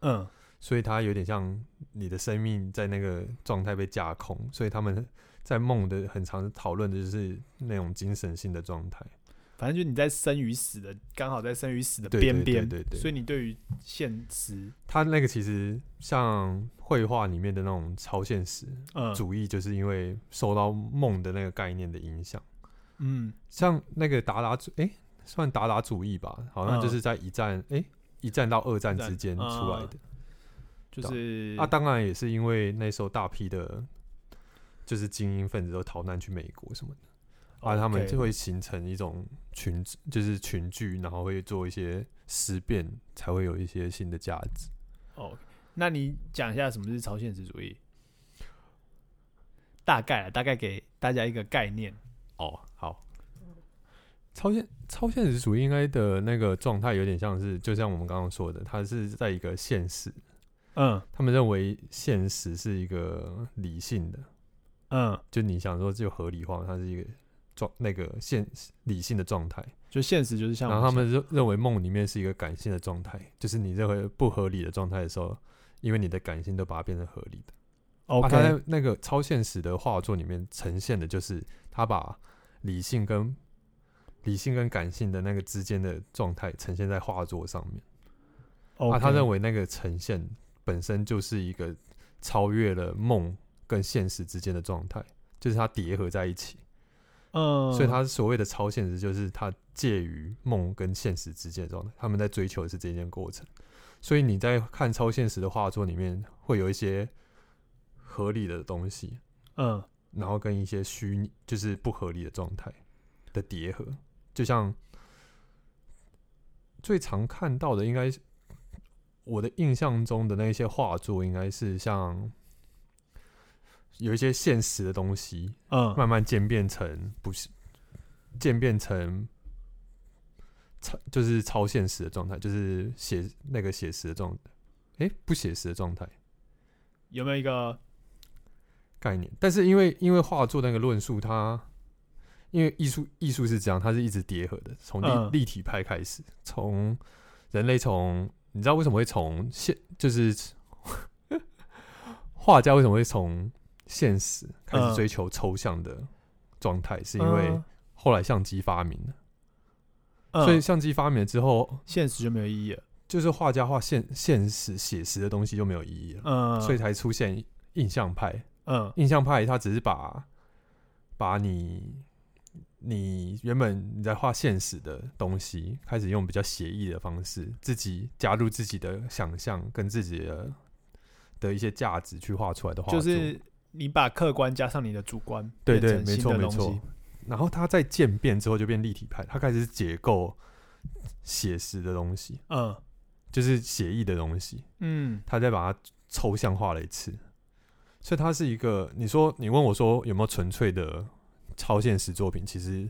嗯所以它有点像你的生命在那个状态被架空。所以他们在梦的很常讨论的就是那种精神性的状态。反正就你在生与死的，刚好在生与死的边边，对所以你对于现实，它那个其实像绘画里面的那种超现实嗯主义，就是因为受到梦的那个概念的影响。嗯像那个达达主，哎、算达达主义吧，好像嗯就是在一战，哎、一战到二战之间出来的。就是啊，当然也是因为那时候大批的，就是精英分子都逃难去美国什么的，啊，他们就会形成一种群，就是群聚，然后会做一些思辨，才会有一些新的价值。哦，那你讲一下什么是超现实主义？大概啊，大概给大家一个概念。哦，好。超现超现实主义应该的那个状态有点像是，就像我们刚刚说的，它是在一个现实，嗯他们认为现实是一个理性的，嗯，就你想说就合理化，它是一个状那个现理性的状态。就现实就是像然后他们们认认为梦里面是一个感性的状态，就是你认为不合理的状态的时候，因为你的感性都把它变成合理的。想啊，他 OK，在那个超现实的画作里面呈现的就是他把理性跟理性跟感性的那个之间的状态呈现在画作上面。啊，他认为为那个呈现本身就是一个超越了梦跟现实之间的状态，就是它叠合在一起。嗯，所以他所谓的超现实，就是它介于梦跟现实之间的状态。他们在追求的是这件过程。所以你在看超现实的画作里面，会有一些合理的东西，嗯然后跟一些虚拟，就是不合理的状态的叠合。就像最常看到的，应该是我的印象中的那些画作，应该是像有一些现实的东西，嗯。慢慢渐变成不是渐变成超就是超现实的状态，就是写那个写实的状态，诶，不写实的状态。有没有一个？概念。但是因为因为画作那个论述，它因为艺术艺术是这样，它是一直叠合的，从立、嗯。立体派开始，从人类从你知道为什么会从现就是 *laughs* 画家为什么会从现实开始嗯追求抽象的状态，是因为嗯。后来相机发明了，嗯。所以相机发明了之后，现实就没有意义了。就是画家画现现实写实的东西就没有意义了，嗯，所以才出现印象派。嗯。印象派它只是把把你你原本你在画现实的东西，开始用比较写意的方式，自己加入自己的想象跟自己的的一些价值去画出来的画，就是你把客观加上你的主观，对对，没错没错。然后它在渐变之后就变立体派，它开始解构写实的东西，嗯。就是写意的东西，嗯。它再把它抽象化了一次，所以它是一个，你说你问我说有没有纯粹的超现实作品，其实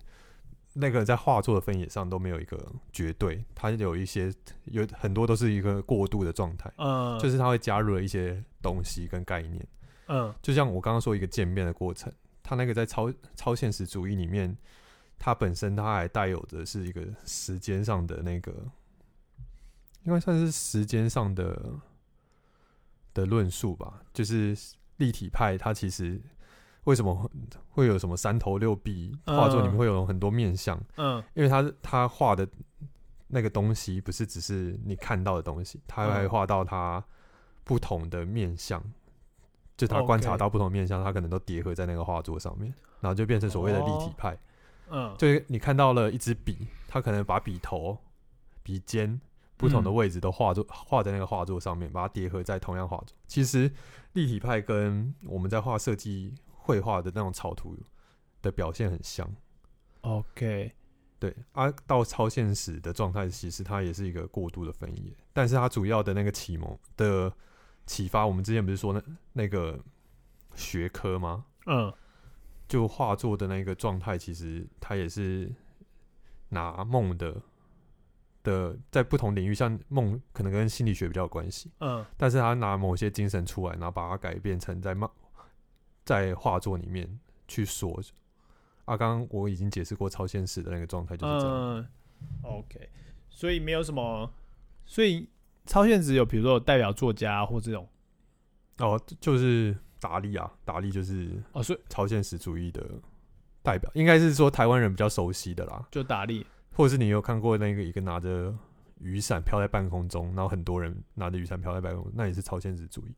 那个在画作的分野上都没有一个绝对，它有一些有很多都是一个过渡的状态，嗯，就是它会加入了一些东西跟概念，嗯就像我刚刚说一个渐变的过程，它那个在超超现实主义里面，它本身它还带有的是一个时间上的那个，应该算是时间上的的论述吧。就是立体派，它其实为什么会会有什么三头六臂画作里面嗯会有很多面相，嗯因为它它画的那个东西不是只是你看到的东西，它还嗯画到它不同的面相，就他观察到不同面相，他可能都叠合在那个画作上面，然后就变成所谓的立体派。嗯，就是你看到了一支笔，他可能把笔头、笔尖不同的嗯位置都画作画在那个画作上面，把它叠合在同样画作。其实立体派跟我们在画设计绘画的那种草图的表现很像。OK，对啊，到超现实的状态，其实它也是一个过度的分野，但是它主要的那个启蒙的启发，我们之前不是说那那个学科吗？嗯就画作的那个状态，其实它也是拿梦的的在不同领域，像梦可能跟心理学比较有关系，嗯但是他拿某些精神出来，然后把它改变成在梦在画作里面去说。啊，刚刚我已经解释过超现实的那个状态就是这样。嗯，OK，所以没有什么，所以超现实有比如说有代表作家或这种哦，就是达利啊，达利就是哦，所以超现实主义的代表，应该是说台湾人比较熟悉的啦。就达利或者是你有看过那个一个拿着雨伞飘在半空中，然后很多人拿着雨伞飘在半空中，那也是超现实主义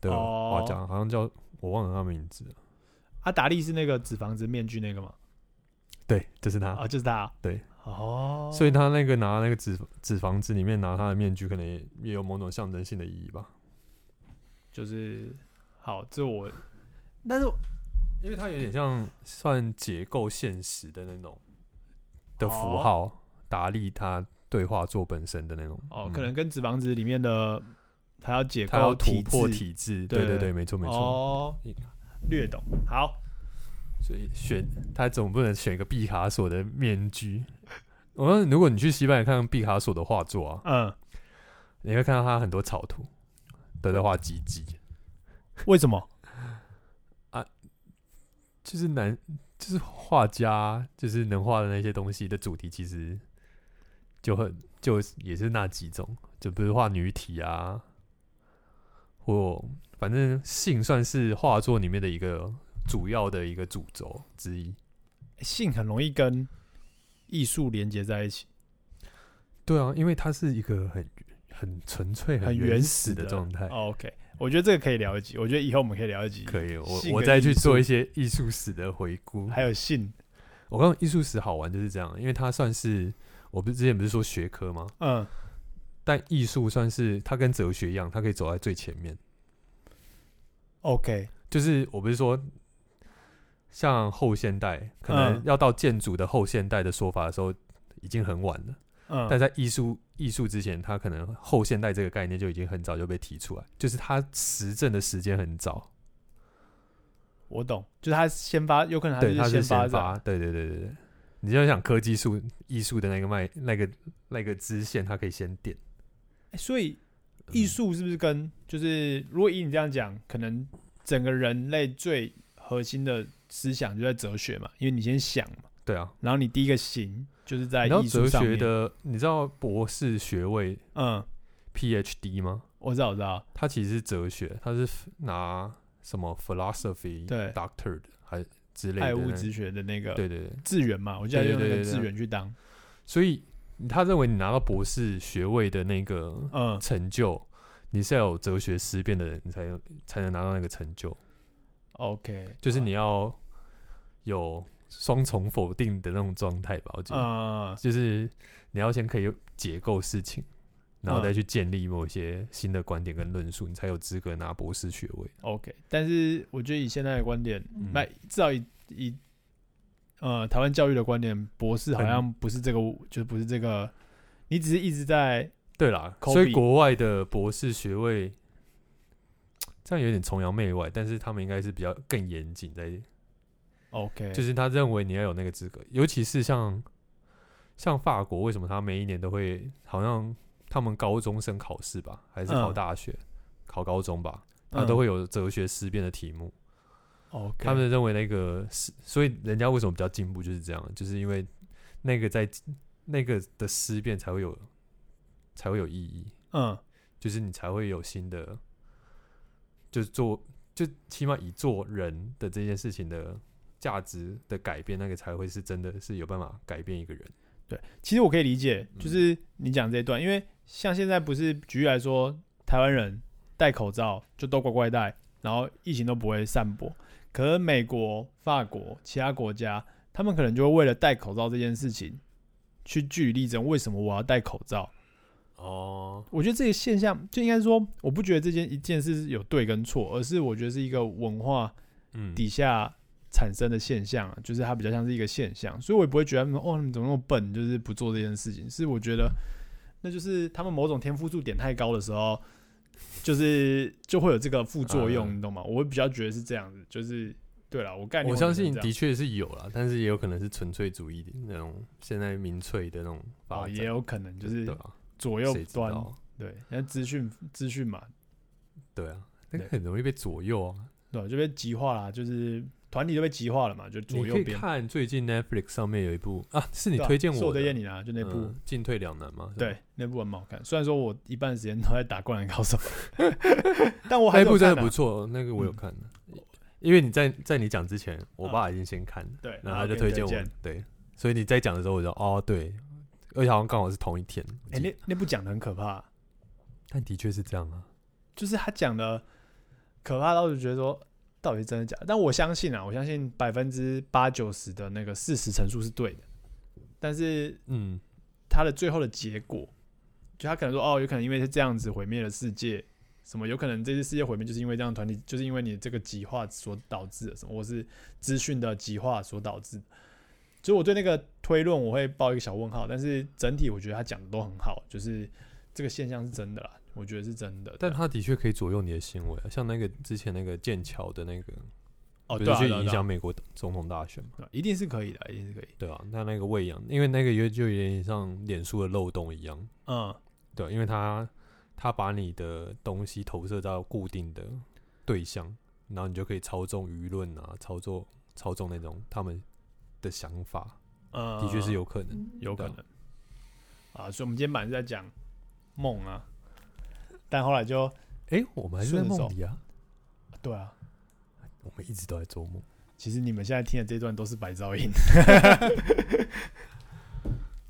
的画家，好像叫我忘了他名字了。啊，达利是那个纸房子面具那个吗？对，就是他。啊，就是他。对，哦，所以他那个拿那个纸纸房子里面拿他的面具，可能也也有某种象征性的意义吧。就是好，这我，但是因为它有点像算结构现实的那种的符哦号，达利他对话作本身的那种哦，嗯可能跟纸房子里面的他要解他要构体突破体制，对对对对，没错没错。哦，略懂。好，所以选他总不能选一个毕卡索的面具。*laughs* 我说，如果你去西班牙看毕卡索的画作啊，嗯，你会看到他很多草图都在画鸡鸡，为什么？啊就是男，就是画家，就是能画的那些东西的主题，其实就很就也是那几种，就比如画女体啊，或反正性算是画作里面的一个主要的一个主轴之一。性很容易跟艺术连接在一起，对啊，因为它是一个很很纯粹、很原原始的的状态。哦 OK，我觉得这个可以聊一集。我觉得以后我们可以聊一集，可以，我我再去做一些艺术史的回顾。还有性，我刚刚艺术史好玩就是这样，因为它算是我不是之前不是说学科吗？嗯，但艺术算是它跟哲学一样，它可以走在最前面。OK，就是我不是说像后现代，可能嗯要到建筑的后现代的说法的时候，已经很晚了。嗯，但在艺术艺术之前，它可能后现代这个概念就已经很早就被提出来，就是它实证的时间很早。我懂，就是他先发，有可能对，它是先发，展，对对对对对。你就想科技术艺术的那个脉那个那个支线，它可以先点。欸所以艺嗯术是不是跟就是如果以你这样讲，可能整个人类最核心的思想就在哲学嘛，因为你先想嘛，对啊，然后你第一个行就是在你哲学的，你知道博士学位嗯，PhD 吗？我知道，我知道，它其实是哲学，它是拿什么 philosophy 对。doctor 的还之类的那爱物之学的那个对对对，志源嘛，我记得用那个对对对对志源去当，所以他认为你拿到博士学位的那个嗯，成就，你是要有哲学思辨的人，你才有才能拿到那个成就，OK，就是你要有双重否定的那种状态吧，我觉得，嗯，就是你要先可以解构事情。然后嗯再去建立某些新的观点跟论述，你才有资格拿博士学位。OK，但是我觉得以现在的观点，嗯那、至少以以呃台湾教育的观点，博士好像不是这个，就是不是这个，你只是一直在对啦，所以国外的博士学位这样有点崇洋媚外，但是他们应该是比较更严谨，在 OK，就是他认为你要有那个资格，尤其是像像法国，为什么他每一年都会好像他们高中生考试吧，还是考嗯大学、考高中吧，他嗯都会有哲学思辨的题目。OK，他们认为那个是，所以人家为什么比较进步就是这样，就是因为那个在那个的思辨才会有才会有意义。嗯。就是你才会有新的，就是做就起码以做人的这件事情的价值的改变，那个才会是真的是有办法改变一个人。对，其实我可以理解，嗯就是你讲这一段，因为像现在不是举例来说，台湾人戴口罩就都乖乖戴，然后疫情都不会散播。可是美国、法国其他国家，他们可能就会为了戴口罩这件事情去据理力争，为什么我要戴口罩？哦，我觉得这个现象就应该说，我不觉得这件一件事有对跟错，而是我觉得是一个文化嗯，底下产生的现象啊，就是它比较像是一个现象，所以我也不会觉得他们哦，你怎么那么笨，就是不做这件事情。是我觉得那就是他们某种天赋数点太高的时候，就是就会有这个副作用，嗯。你懂吗？我会比较觉得是这样子，就是对了，我概念我相信的的确是有啦，但是也有可能是纯粹主义的那种，现在民粹的那种发哦，展，也有可能就是左右端，对，因为资讯资讯嘛，对啊，那个很容易被左右啊。对吧，就被极化了，就是团体都被极化了嘛，就左你可以右边。看最近 Netflix 上面有一部啊，是你推荐是我的推荐你啦，就那部嗯进退两难嘛？对，那部很好看。虽然说我一半时间都在打《灌篮高手》，*laughs* 但我还是有那一部真的不错，那个我有嗯看的。因为你在在你讲之前，我爸已经先看了，对，然后他就推荐我。，对，所以你在讲的时候，我就哦对，而且好像刚好是同一天。哎、那那部讲的很可怕，但的确是这样啊，就是他讲的可怕到就觉得说，到底是真的假的？但我相信啊，我相信百分之八九十的那个事实陈述是对的，但是嗯，他的最后的结果，就他可能说哦，有可能因为是这样子毁灭了世界，什么有可能这次世界毁灭就是因为这样团体，就是因为你这个极化所导致的，什么或是资讯的极化所导致的。所以我对那个推论我会报一个小问号，但是整体我觉得他讲的都很好，就是这个现象是真的啦，我觉得是真的。但他的确可以左右你的行为啊，像那个之前那个剑桥的那个，哦，不对啊，去影响美国总统大选嘛？一定是可以的，一定是可以。对啊，那那个喂养，因为那个就就有点像脸书的漏洞一样，嗯，对，因为他他把你的东西投射到固定的对象，然后你就可以操纵舆论啊，操纵操纵那种他们的想法，呃，的确是有可能。有可能啊，所以我们今天本来是在讲梦啊，但后来就哎、我们还是在梦里啊，对啊，我们一直都在做梦其实你们现在听的这段都是白噪音。*laughs*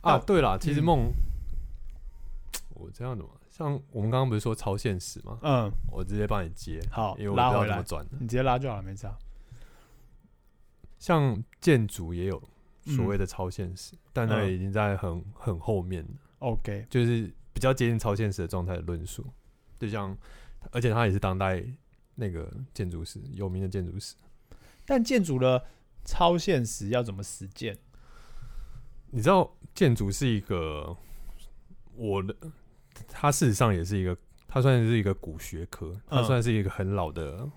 啊。啊对了，其实嗯梦，我这样的嘛，像我们刚刚不是说超现实吗？嗯，我直接帮你接，好因为，我不知道拉回来，怎么转。你直接拉就好了，没差。像建筑也有所谓嗯的超现实，但那嗯已经在很很后面了。OK，就是比较接近超现实的状态的论述，就像，而且他也是当代那个建筑师有名的建筑师。但建筑的超现实要怎么实践？你知道建筑是一个我的，它事实上也是一个，它算是一个古学科，它嗯算是一个很老的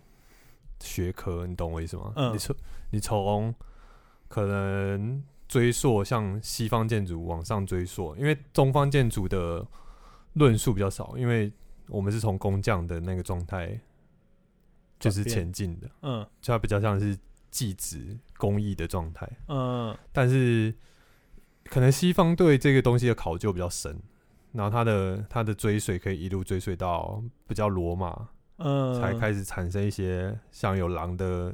学科，你懂我意思吗？嗯你从你从可能追溯像西方建筑往上追溯，因为东方建筑的论述比较少，因为我们是从工匠的那个状态就是前进的，嗯就它比较像是技职工艺的状态。嗯但是可能西方对这个东西的考究比较深，然后它的它的追随可以一路追随到比较罗马，嗯，才开始产生一些像有狼的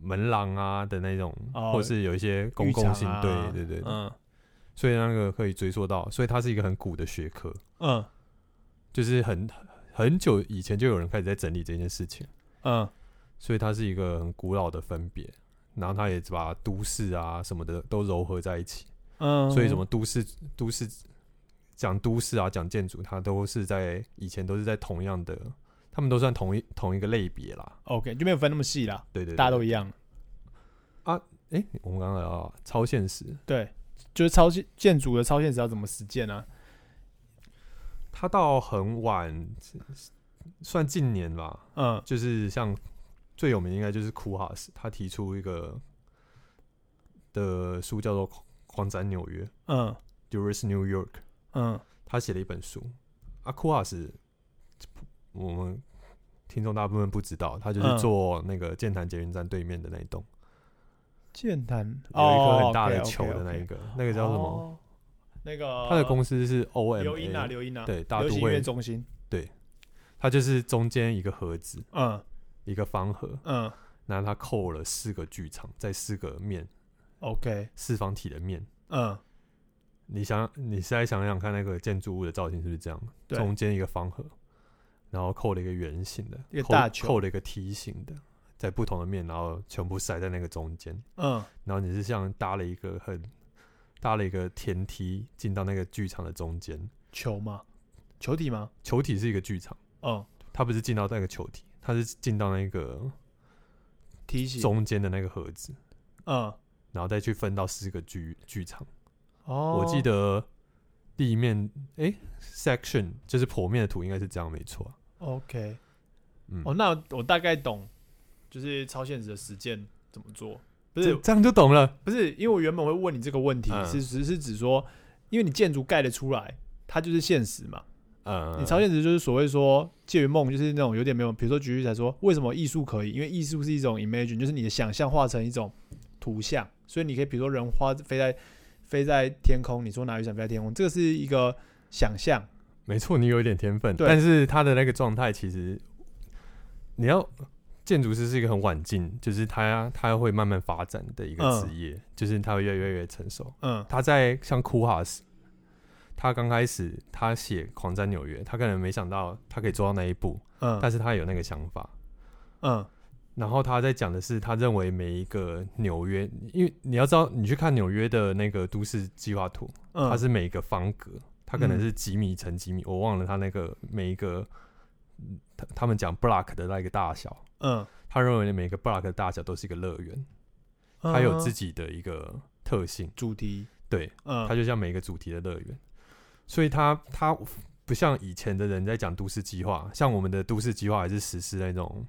门廊啊的那种，哦。或是有一些公共性，啊。对对对，嗯。所以那个可以追溯到，所以它是一个很古的学科，嗯。就是很很久以前就有人开始在整理这件事情，嗯。所以它是一个很古老的分别，然后它也把都市啊什么的都糅合在一起。嗯，所以什么都市都市讲都市啊，讲建筑，它都是在以前都是在同样的，他们都算同一同一个类别啦。OK 就没有分那么细啦，对对对大家都一样。啊哎、我们刚刚聊到超现实，对，就是超现建筑的超现实要怎么实践呢？他到很晚，算近年吧，嗯就是像最有名应该就是库哈斯，他提出一个的书叫做《狂展纽约》嗯 （Duress New York）。嗯他写了一本书，啊库哈斯，我们听众大部分不知道，他就是嗯。做那个剑潭捷运站对面的那一栋，剑潭？有一颗很大的球的那一个，那个叫什么？哦那个他的公司是 O M 刘英啊，刘英啊，对，大都会，中心。它就是中间一个盒子，嗯。一个方盒，嗯。然后它扣了四个剧场，在四个面，OK，四方体的面。嗯。你想，你现在想想看，那个建筑物的造型是不是这样？中间一个方盒，然后扣了一个圆形的，扣一个大球。扣了一个梯形的，在不同的面，然后全部塞在那个中间。嗯。然后你是像搭了一个很搭了一个天梯进到那个剧场的中间，球吗，球体吗？球体是一个剧场，嗯，它不是进到那个球体，它是进到那个梯形。中间的那个盒子，嗯，然后再去分到四个剧剧场。哦，我记得地面诶 section 就是剖面的图应该是这样没错啊、OK。嗯，哦，那我大概懂，就是超现实的实践怎么做。不是这这样就懂了。不是，因为我原本会问你这个问题，嗯是只是指说，因为你建筑盖得出来，它就是现实嘛。嗯，你超现实就是所谓说介于梦，就是那种有点没有，比如说举例来说，为什么艺术可以？因为艺术是一种 imagine，就是你的想象化成一种图像，所以你可以比如说人花飞在飞在天空，你说拿雨伞飞在天空，这个是一个想象。没错，你有一点天分，但是他的那个状态其实你要建筑师是一个很晚进，就是他他会慢慢发展的一个嗯。职业，就是他会越来越越成熟。嗯。他在像库哈斯，他刚开始他写《狂战纽约》，他可能没想到他可以做到那一步，嗯。但是他有那个想法。嗯。然后他在讲的是，他认为每一个纽约，因为你要知道，你去看纽约的那个都市计划图，嗯，它是每一个方格，它可能嗯。是几米乘几米，我忘了它那个每一个，嗯他他们讲 block 的那个大小，嗯，他认为每个 block 的大小都是一个乐园，嗯它有自己的一个特性，主题。对，嗯，它就像每个主题的乐园，所以它它不像以前的人在讲都市计划，像我们的都市计划还是实施那种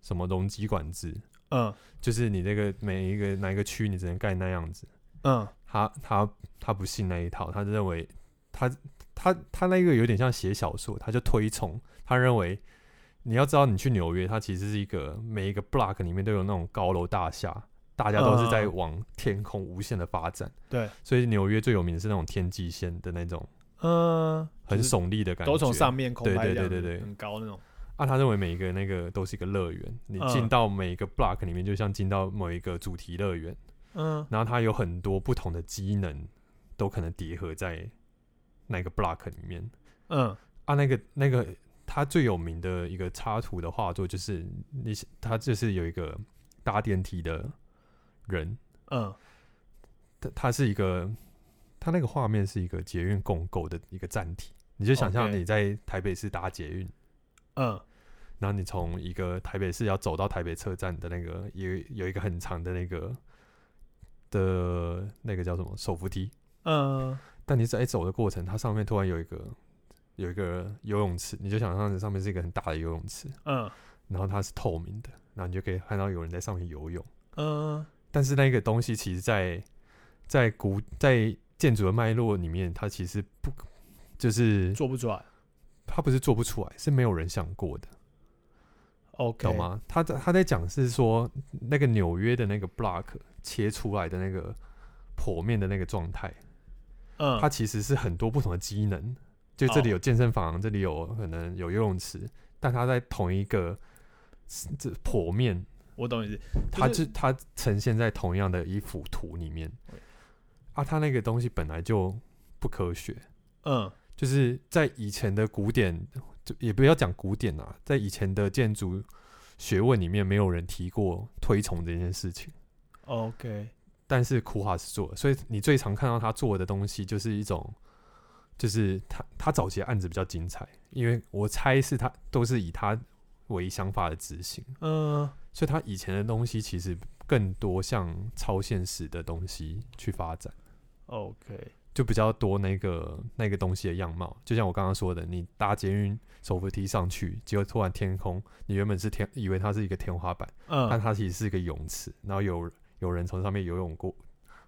什么容积管制，嗯就是你那个每一个哪一个区你只能盖那样子，嗯。他他他不信那一套，他认为他他他那个有点像写小说，他就推崇，他认为你要知道你去纽约，它其实是一个每一个 block 里面都有那种高楼大厦，大家都是在嗯往天空无限的发展，对，所以纽约最有名的是那种天际线的那种嗯，很耸立的感觉，都从上面空对对对对对很高那种。啊，他认为每一个那个都是一个乐园，你进嗯到每一个 block 里面，就像进到某一个主题乐园。嗯然后它有很多不同的机能，都可能叠合在那个 block 里面。嗯。啊。那个那个，他最有名的一个插图的画作，就是你他就是有一个搭电梯的人，嗯。他他是一个，他那个画面是一个捷运共构的一个站体，你就想象你在台北市搭捷运。嗯。然后你从一个台北市要走到台北车站的那个有有一个很长的那个的那个叫什么手扶梯，嗯但你在走的过程，它上面突然有一个有一个游泳池，你就想象上面是一个很大的游泳池，嗯然后它是透明的，然后你就可以看到有人在上面游泳。嗯但是那个东西其实在在古在建筑的脉络里面，它其实不就是做不出来。它不是做不出来，是没有人想过的，OK，懂？吗？他在他在讲是说那个纽约的那个 block 切出来的那个剖面的那个状态，嗯，它其实是很多不同的机能，就这里哦有健身房，这里有可能有游泳池，但它在同一个这剖面，我懂你意思。它就就是它呈现在同样的一幅图里面。啊，它那个东西本来就不科学，嗯就是在以前的古典，就也不要讲古典啊，在以前的建筑学问里面，没有人提过推崇这件事情。，OK，但是库哈是做的，所以你最常看到他做的东西就是一种，就是他他早期的案子比较精彩，因为我猜是他都是以他为想法的执行，嗯。所以他以前的东西其实更多像超现实的东西去发展，，OK，就比较多那个那个东西的样貌。就像我刚刚说的，你搭捷运手扶梯上去，结果突然天空，你原本是天，以为它是一个天花板，嗯。但嗯它其实是一个泳池，然后有有人从上面游泳过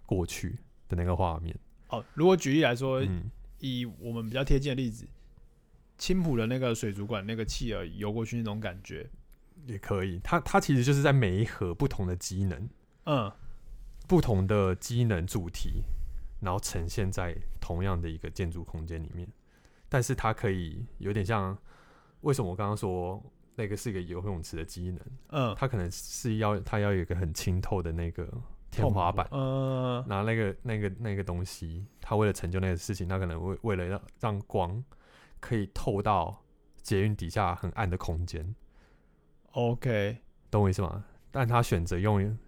过去的那个画面。哦，如果举例来说，嗯，以我们比较贴近的例子，青浦的那个水族馆那个企鹅游过去那种感觉，也可以。它它其实就是在每一盒不同的机能、嗯不同的机能主题，然后呈现在同样的一个建筑空间里面。但是它可以有点像，为什么我刚刚说那个是一个游泳池的机能？嗯，它可能是要它要有一个很清透的那个天花板。嗯拿那个那个那个东西，他为了成就那个事情，他可能为为了让让光可以透到捷运底下很暗的空间，，OK，懂我意思吗？但他选择用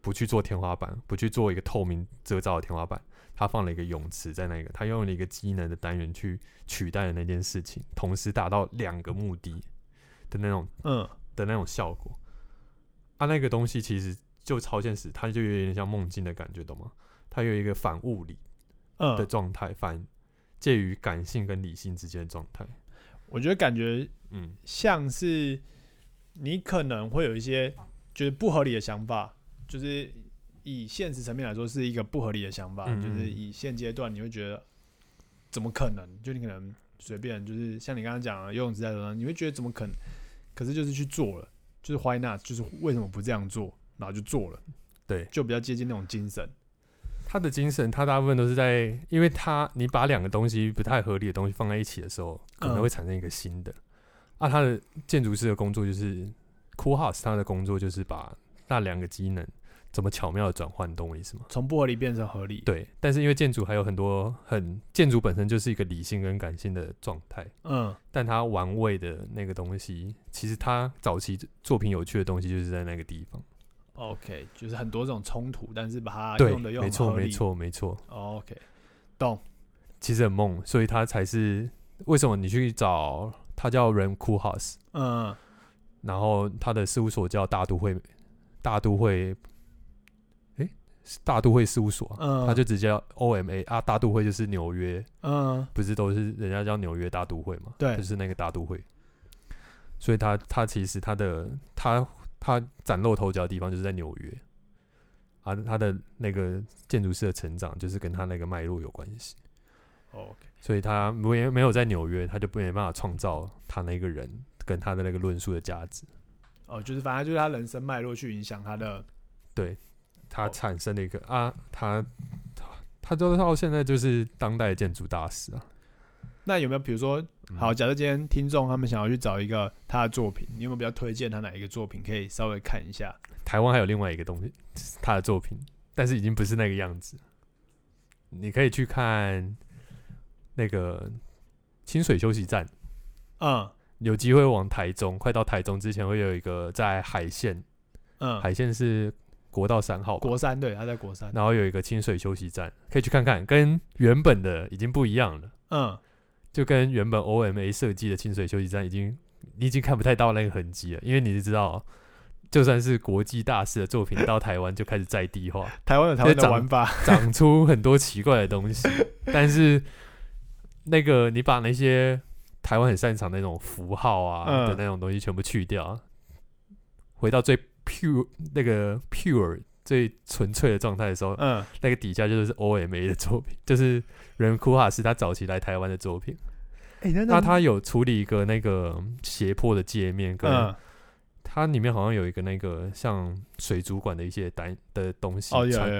不去做天花板，不去做一个透明遮罩的天花板，他放了一个泳池在那个，他用了一个机能的单元去取代了那件事情，同时达到两个目的的那种嗯的那种效果。啊，那个东西其实就超现实，它就有点像梦境的感觉，懂吗？它有一个反物理的嗯，状态，反介于感性跟理性之间的状态。我觉得感觉嗯像是你可能会有一些就是不合理的想法，就是以现实层面来说是一个不合理的想法，嗯嗯就是以现阶段你会觉得怎么可能？就你可能随便就是像你刚刚讲的游泳池在头上，你会觉得怎么可能？可是就是去做了，就是 why not？就是为什么不这样做？然后就做了，对就比较接近那种精神。他的精神，他大部分都是在，因为他你把两个东西不太合理的东西放在一起的时候，可能嗯会产生一个新的。啊，他的建筑师的工作就是 Cool House，他的工作就是把那两个机能怎么巧妙的转换，懂我意思吗？从不合理变成合理。，对，但是因为建筑还有很多很建筑本身就是一个理性跟感性的状态，嗯但他玩味的那个东西，其实他早期作品有趣的东西就是在那个地方。，OK，就是很多这种冲突，但是把它对，用的又没错，没。错，没错。OK，懂。其实很梦，所以他才是为什么你去找他叫 Ram Cool House，嗯然后他的事务所叫大都会大都会，大都会事务所啊、嗯，他就直接叫 OMA 啊，大都会就是纽约，嗯不是都是人家叫纽约大都会嘛？对就是那个大都会。所以他他其实他的他他崭露头角的地方就是在纽约，啊，他的那个建筑师的成长就是跟他那个脉络有关系。，OK，所以他没没有在纽约，他就没办法创造他那个人跟他的那个论述的价值。哦，就是反正就是他人生脉络去影响他的，他哦产生了一个啊，他他就是到现在就是当代建筑大师啊。那有没有比如说，嗯好，假设今天听众他们想要去找一个他的作品，你有没有比较推荐他哪一个作品可以稍微看一下？台湾还有另外一个东西，他的作品，但是已经不是那个样子。你可以去看那个清水休息站，嗯有机会往台中，快到台中之前会有一个在海线，嗯，海线是国道三号吧，国三对，他在国三，然后有一个清水休息站，可以去看看，跟原本的已经不一样了，嗯。就跟原本 OMA 设计的清水休息站已经你已经看不太到那个痕迹了，因为你知道，就算是国际大师的作品到台湾就开始在地化，台湾有台湾的长玩法，长出很多奇怪的东西，但是那个你把那些台湾很擅长的那种符号啊、嗯。的那种东西全部去掉，回到最 pure 那个 pure 最纯粹的状态的时候，嗯那个底下就是 OMA 的作品，就是人库哈斯他早期来台湾的作品。哎，那那他有处理一个那个斜坡的界面，跟嗯它里面好像有一个那个像水族馆的一些单的东西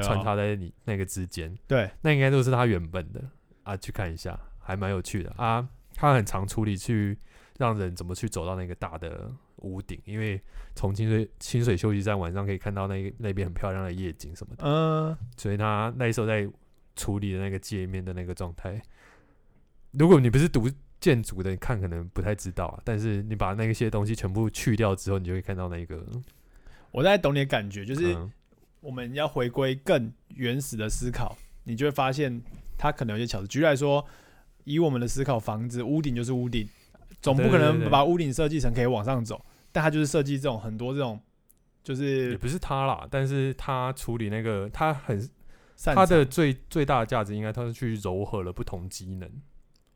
穿插在你那个之间，对，那应该都是他原本的啊，去看一下，还蛮有趣的啊。他很常处理去让人怎么去走到那个大的屋顶，因为从清水清水休息站晚上可以看到那那边很漂亮的夜景什么的。嗯所以他那时候在处理的那个界面的那个状态，如果你不是读建筑的，你看可能不太知道啊。但是你把那些东西全部去掉之后，你就会看到那个，我大概懂你的感觉，就是嗯我们要回归更原始的思考，你就会发现它可能有些巧思。举例来说，以我们的思考，房子屋顶就是屋顶，总不可能把屋顶设计成可以往上走，但他就是设计这种很多这种，就是也不是他啦，但是他处理那个，他很擅他的最最大的价值，应该他是去柔合了不同机能，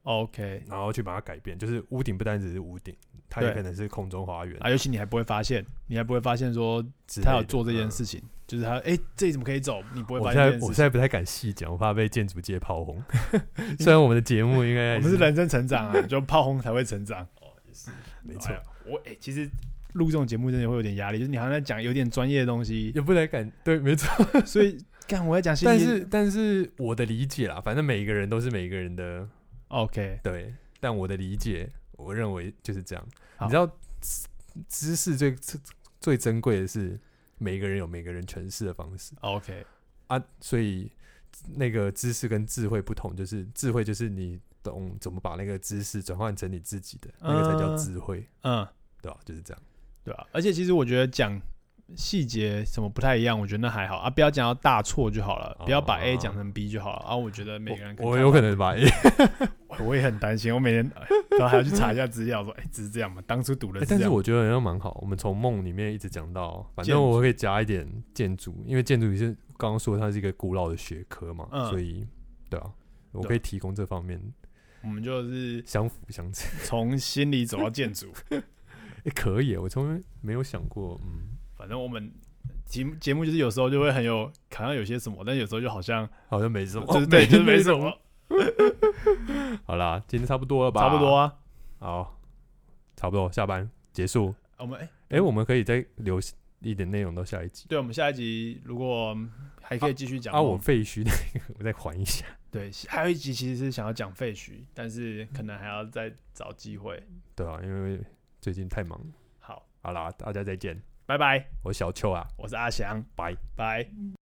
OK 然后去把它改变。就是屋顶不单只是屋顶，它也可能是空中花园啊，尤其你还不会发现，你还不会发现说他有做这件嗯事情，就是他哎、这里怎么可以走？你不会我发现我现在现这件事情。不太敢细讲，我怕被建筑界炮轰。*laughs* 虽然我们的节目应该我们是人生成长啊，*laughs* 就炮轰才会成长。没错哎呀，我哎、其实录这种节目真的会有点压力，就是你好像在讲有点专业的东西，也不太敢对，没错。*laughs* 所以干我在讲，但是但是我的理解啦，反正每一个人都是每一个人的 OK 对，但我的理解，我认为就是这样。你知道知知识最最最珍贵的是每一个人有每个人诠释的方式 OK 啊，所以那个知识跟智慧不同，就是智慧就是你懂怎么把那个知识转换成你自己的，那个才叫嗯智慧，嗯，对吧？就是这样。对吧、而且其实我觉得讲细节什么不太一样，我觉得那还好啊，不要讲到大错就好了，不要把 A 哦讲成 B 就好了啊。我觉得每个人我我有可能把 A，*laughs* 我也很担心，我每天都还要去查一下资料，说哎，只是这样嘛？当初读的欸但是我觉得好像蛮好。我们从梦里面一直讲到，反正我可以加一点建筑，因为建筑也是刚刚说它是一个古老的学科嘛，嗯所以对啊，我可以提供这方面我们就是相辅相成。从心理走到建筑，也、*laughs* 可以耶，我从来没有想过，嗯，反正我们节目节目就是有时候就会很有，好像有些什么，但有时候就好像好像没什么，就是对，就是没什么，好啦，今天差不多了吧？差不多。啊。好，差不多下班结束。我们哎，哎、我们可以再留一点内容到下一集。对，我们下一集如果还可以继续讲啊，我废墟那个，我再缓一下。对，还有一集其实是想要讲废墟，但是可能还要再找机会。对啊，因为最近太忙。好，好啦，大家再见。拜拜，我是小邱啊，我是阿翔，拜。拜。